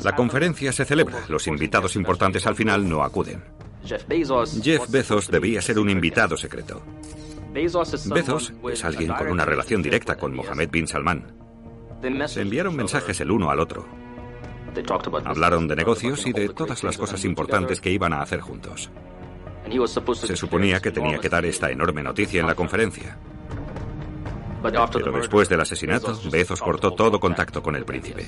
La conferencia se celebra. Los invitados importantes al final no acuden. Jeff Bezos debía ser un invitado secreto. Bezos es alguien con una relación directa con Mohammed bin Salman. Se enviaron mensajes el uno al otro. Hablaron de negocios y de todas las cosas importantes que iban a hacer juntos. Se suponía que tenía que dar esta enorme noticia en la conferencia. Pero después del asesinato, Bezos cortó todo contacto con el príncipe.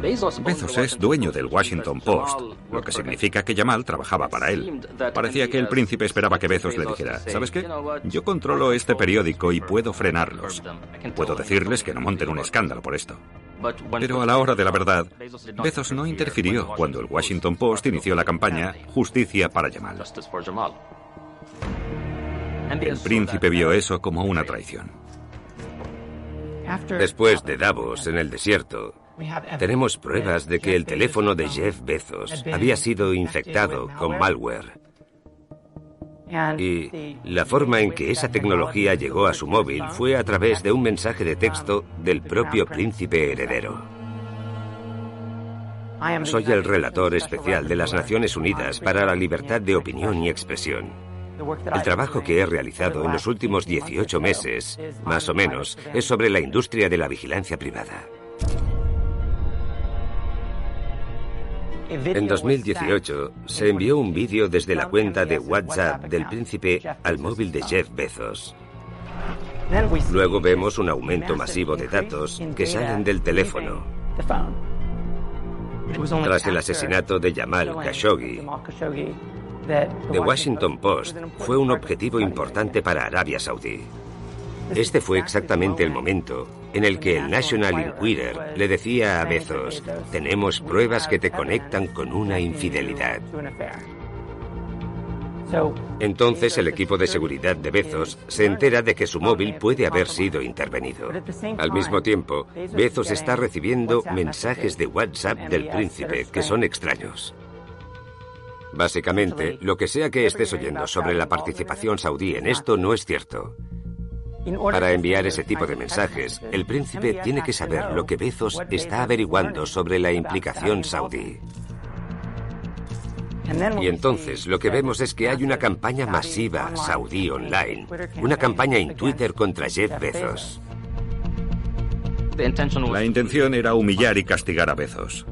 Bezos es dueño del Washington Post, lo que significa que Jamal trabajaba para él. Parecía que el príncipe esperaba que Bezos le dijera, ¿sabes qué? Yo controlo este periódico y puedo frenarlos. Puedo decirles que no monten un escándalo por esto. Pero a la hora de la verdad, Bezos no interfirió cuando el Washington Post inició la campaña Justicia para Jamal. El príncipe vio eso como una traición. Después de Davos en el desierto, tenemos pruebas de que el teléfono de Jeff Bezos había sido infectado con malware. Y la forma en que esa tecnología llegó a su móvil fue a través de un mensaje de texto del propio príncipe heredero. Soy el relator especial de las Naciones Unidas para la libertad de opinión y expresión. El trabajo que he realizado en los últimos 18 meses, más o menos, es sobre la industria de la vigilancia privada. En 2018 se envió un vídeo desde la cuenta de WhatsApp del príncipe al móvil de Jeff Bezos. Luego vemos un aumento masivo de datos que salen del teléfono. Tras el asesinato de Jamal Khashoggi, The Washington Post fue un objetivo importante para Arabia Saudí. Este fue exactamente el momento en el que el National Inquirer le decía a Bezos, tenemos pruebas que te conectan con una infidelidad. Entonces el equipo de seguridad de Bezos se entera de que su móvil puede haber sido intervenido. Al mismo tiempo, Bezos está recibiendo mensajes de WhatsApp del príncipe que son extraños. Básicamente, lo que sea que estés oyendo sobre la participación saudí en esto no es cierto. Para enviar ese tipo de mensajes, el príncipe tiene que saber lo que Bezos está averiguando sobre la implicación saudí. Y entonces lo que vemos es que hay una campaña masiva saudí online, una campaña en Twitter contra Jeff Bezos. La intención era humillar y castigar a Bezos.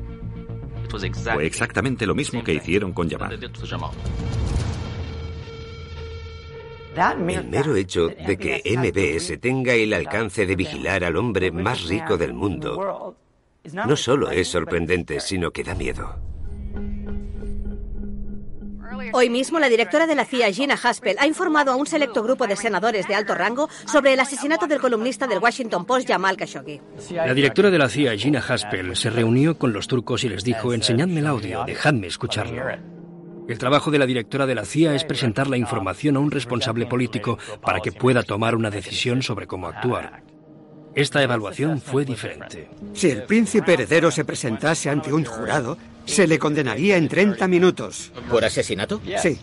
Fue exactamente lo mismo que hicieron con Jamal. El mero hecho de que MBS tenga el alcance de vigilar al hombre más rico del mundo no solo es sorprendente, sino que da miedo. Hoy mismo, la directora de la CIA, Gina Haspel, ha informado a un selecto grupo de senadores de alto rango sobre el asesinato del columnista del Washington Post, Jamal Khashoggi. La directora de la CIA, Gina Haspel, se reunió con los turcos y les dijo, enseñadme el audio, dejadme escucharlo. El trabajo de la directora de la CIA es presentar la información a un responsable político para que pueda tomar una decisión sobre cómo actuar. Esta evaluación fue diferente. Si el príncipe heredero se presentase ante un jurado, se le condenaría en 30 minutos. ¿Por asesinato? Sí.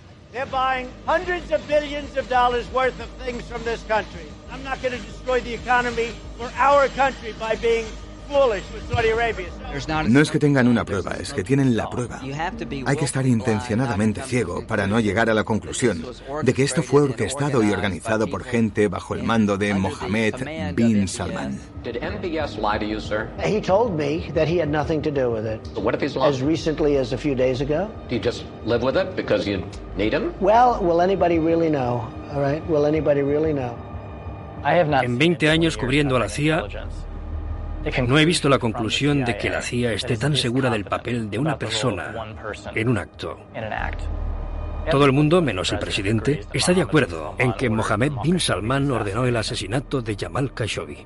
No es que tengan una prueba, es que tienen la prueba. Hay que estar intencionadamente ciego para no llegar a la conclusión de que esto fue orquestado y organizado por gente bajo el mando de Mohammed bin Salman. Did MBS lie to you, sir? He told me that he had nothing to do with it. So what if he's lying? As recently as a few days ago. Do you just live with it because you need him? Well, will anybody really know? All right, will anybody really know? En 20 años cubriendo a la CIA, no he visto la conclusión de que la CIA esté tan segura del papel de una persona en un acto. Todo el mundo, menos el presidente, está de acuerdo en que Mohammed bin Salman ordenó el asesinato de Jamal Khashoggi.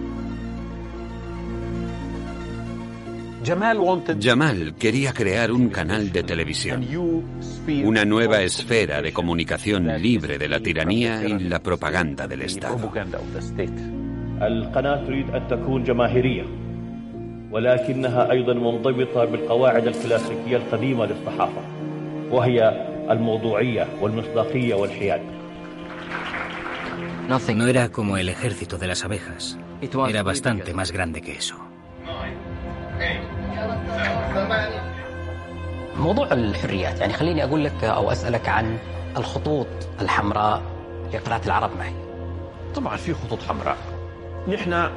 Jamal quería crear un canal de televisión, una nueva esfera de comunicación libre de la tiranía y la propaganda del Estado. القناة تريد أن تكون جماهيرية ولكنها أيضا منضبطة بالقواعد الكلاسيكية القديمة للصحافة وهي الموضوعية والمصداقية والحياد No era como el ejército de las abejas. Era bastante más grande que eso. موضوع الحريات يعني خليني أقول لك أو أسألك عن الخطوط الحمراء لقناة العرب معي. طبعا في خطوط حمراء. نحن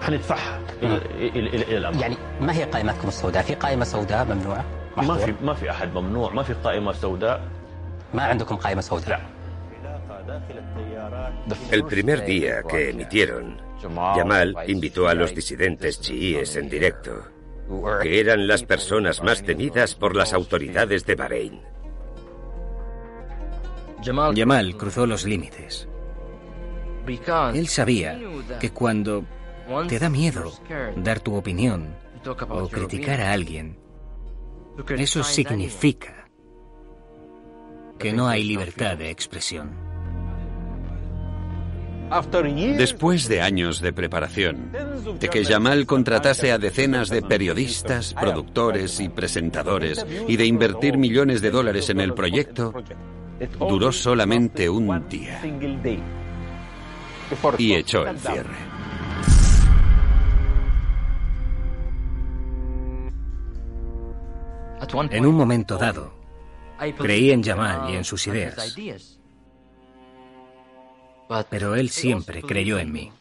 حندفعها إلى إلى إلى الامام يعني ما هي قائمتكم السوداء؟ في قائمة سوداء ممنوعة؟ ما في ما في أحد ممنوع ما في قائمة سوداء. ما عندكم قائمة سوداء؟ لا. El primer día que emitieron, Jamal invitó a los disidentes chiíes en directo, que eran las personas más temidas por las autoridades de Bahrein. Jamal cruzó los límites. Él sabía que cuando te da miedo dar tu opinión o criticar a alguien, Eso significa que no hay libertad de expresión. Después de años de preparación, de que Jamal contratase a decenas de periodistas, productores y presentadores y de invertir millones de dólares en el proyecto, duró solamente un día. Y echó el cierre. En un momento dado, creí en Jamal y en sus ideas. Pero él siempre creyó en mí.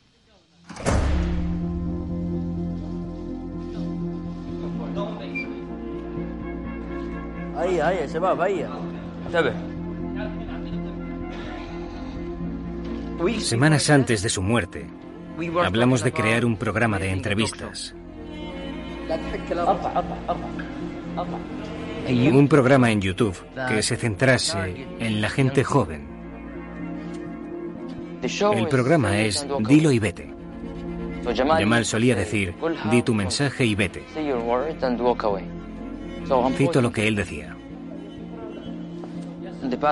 Semanas antes de su muerte, hablamos de crear un programa de entrevistas. Un programa en YouTube que se centrase en la gente joven el programa es Dilo y vete. Jamal solía decir, di tu mensaje y vete. Cito lo que él decía.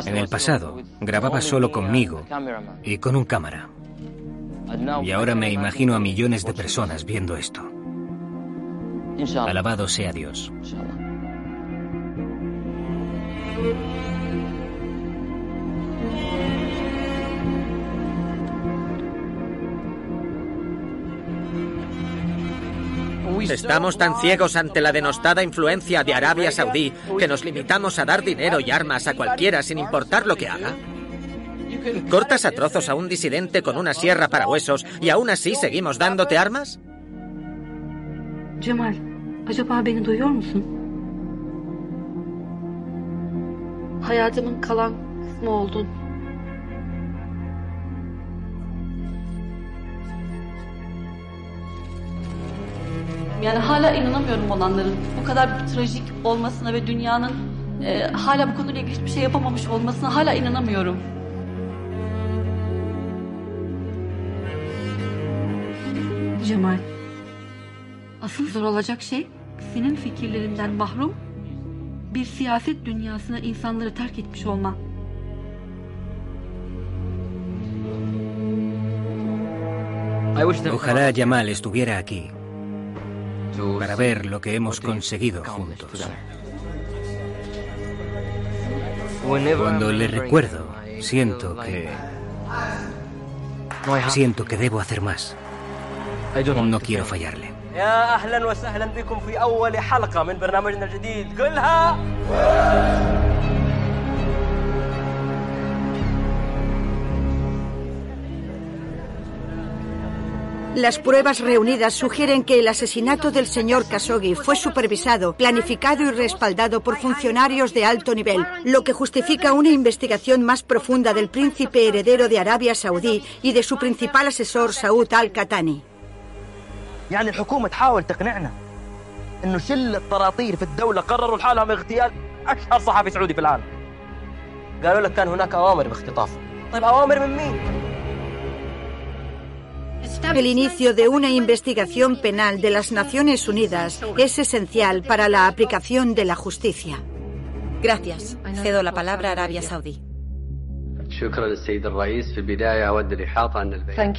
En el pasado, grababa solo conmigo y con un cámara. Y ahora me imagino a millones de personas viendo esto. Alabado sea Dios. Estamos tan ciegos ante la denostada influencia de Arabia Saudí que nos limitamos a dar dinero y armas a cualquiera sin importar lo que haga. ¿Cortas a trozos a un disidente con una sierra para huesos y aún así seguimos dándote armas? Cemal, acaba. Yani hala inanamıyorum olanların bu kadar trajik olmasına ve dünyanın e, hala bu konuyla ilgili hiçbir şey yapamamış olmasına hala inanamıyorum. Cemal, asıl zor olacak şey senin fikirlerinden mahrum bir siyaset dünyasına insanları terk etmiş olman. Ojalá Jamal estuviera aquí para ver lo que hemos conseguido juntos. Cuando le recuerdo, siento que... Siento que debo hacer más. No quiero fallarle. يا اهلا وسهلا بكم في اول حلقه من برنامجنا الجديد قلها Las pruebas reunidas sugieren que el asesinato del señor Khashoggi fue supervisado, planificado y respaldado por funcionarios de alto nivel, lo que justifica una investigación más profunda del príncipe heredero de Arabia Saudí y de su principal asesor Saud al-Qatani. يعني الحكومه تحاول تقنعنا انه شله طراطير في الدوله قرروا لحالهم اغتيال اشهر صحفي سعودي في العالم قالوا لك كان هناك اوامر باختطافه طيب اوامر من مين El inicio de una investigación penal de las Naciones Unidas es esencial para la aplicación de la justicia. Gracias. Cedo la palabra a Arabia Saudí.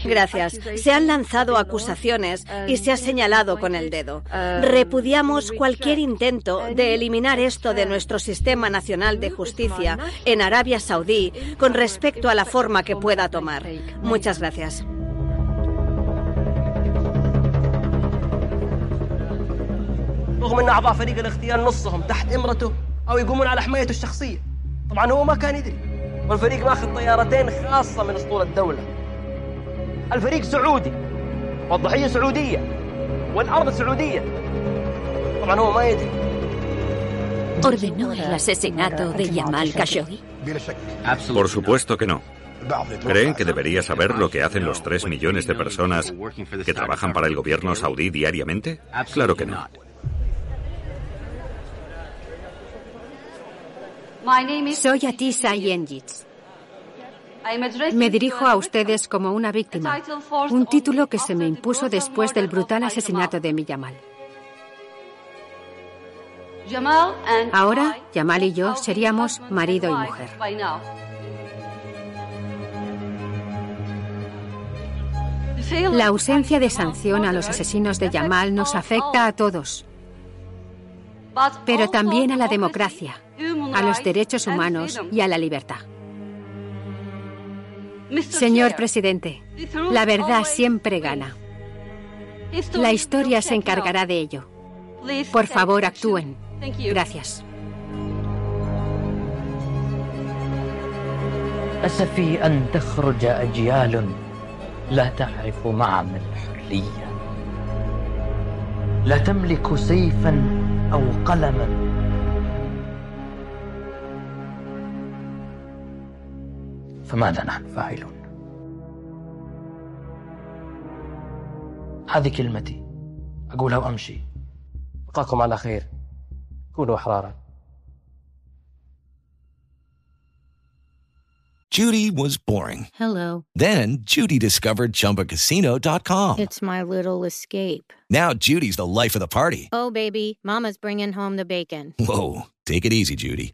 Gracias. Se han lanzado acusaciones y se ha señalado con el dedo. Repudiamos cualquier intento de eliminar esto de nuestro sistema nacional de justicia en Arabia Saudí con respecto a la forma que pueda tomar. Muchas gracias. رغم ان اعضاء فريق الاغتيال نصهم تحت امرته او يقومون على حمايته الشخصيه طبعا هو ما كان يدري والفريق ماخذ طيارتين خاصه من اسطول الدوله الفريق سعودي والضحيه سعوديه والارض سعوديه طبعا هو ما يدري ¿Ordenó el asesinato de Yamal Khashoggi? Por supuesto que no. ¿Creen que debería saber lo que hacen los tres millones de personas que trabajan para el gobierno saudí diariamente? Claro que no. Soy Atisa Yengitz. Me dirijo a ustedes como una víctima, un título que se me impuso después del brutal asesinato de Miyamal. Ahora, Yamal y yo seríamos marido y mujer. La ausencia de sanción a los asesinos de Yamal nos afecta a todos, pero también a la democracia, a los derechos humanos y a la libertad. Señor presidente, la verdad siempre gana. La historia se encargará de ello. Por favor, actúen. Gracias. أسفي أن تخرج أجيال لا تعرف معنى الحرية لا تملك سيفا أو قلما فماذا نحن فاعلون هذه كلمتي أقولها وأمشي ألقاكم على خير كونوا أحرارا Judy was boring. Hello. Then Judy discovered ChumbaCasino.com. It's my little escape. Now Judy's the life of the party. Oh, baby, Mama's bringing home the bacon. Whoa, take it easy, Judy.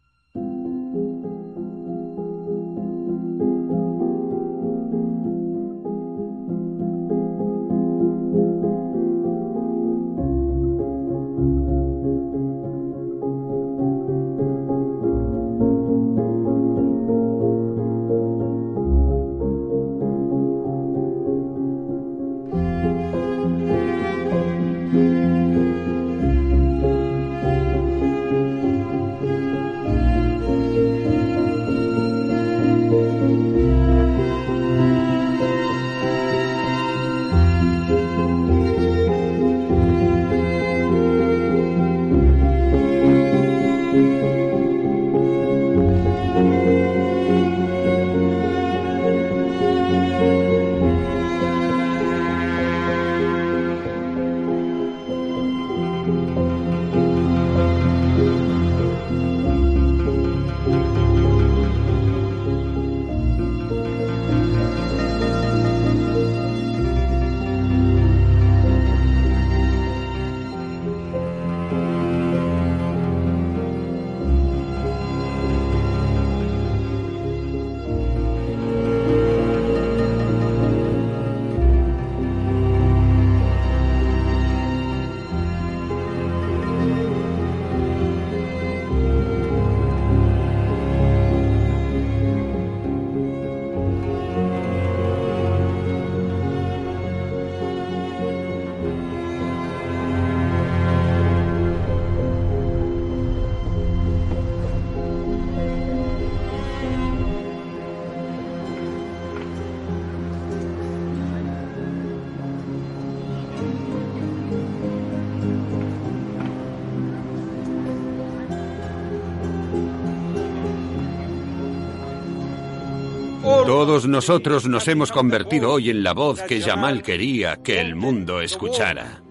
Todos nosotros nos hemos convertido hoy en la voz que Yamal quería que el mundo escuchara.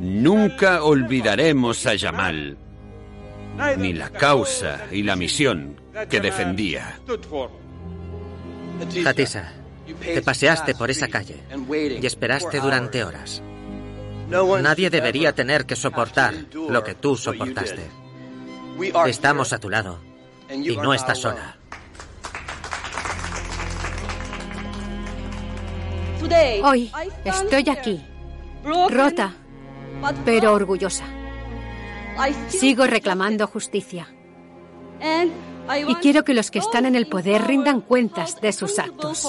Nunca olvidaremos a Yamal, ni la causa y la misión que defendía. Hatisa, te paseaste por esa calle y esperaste durante horas. Nadie debería tener que soportar lo que tú soportaste. Estamos a tu lado y no estás sola. Hoy estoy aquí, rota, pero orgullosa. Sigo reclamando justicia. Y quiero que los que están en el poder rindan cuentas de sus actos.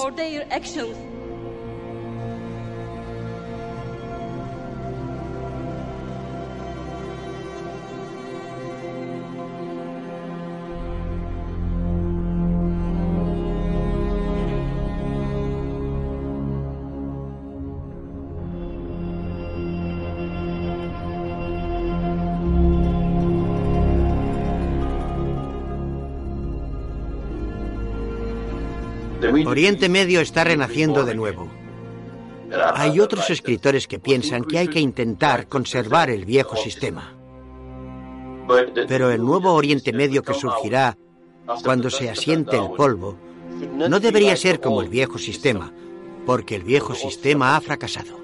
Oriente Medio está renaciendo de nuevo. Hay otros escritores que piensan que hay que intentar conservar el viejo sistema. Pero el nuevo Oriente Medio que surgirá cuando se asiente el polvo no debería ser como el viejo sistema, porque el viejo sistema ha fracasado.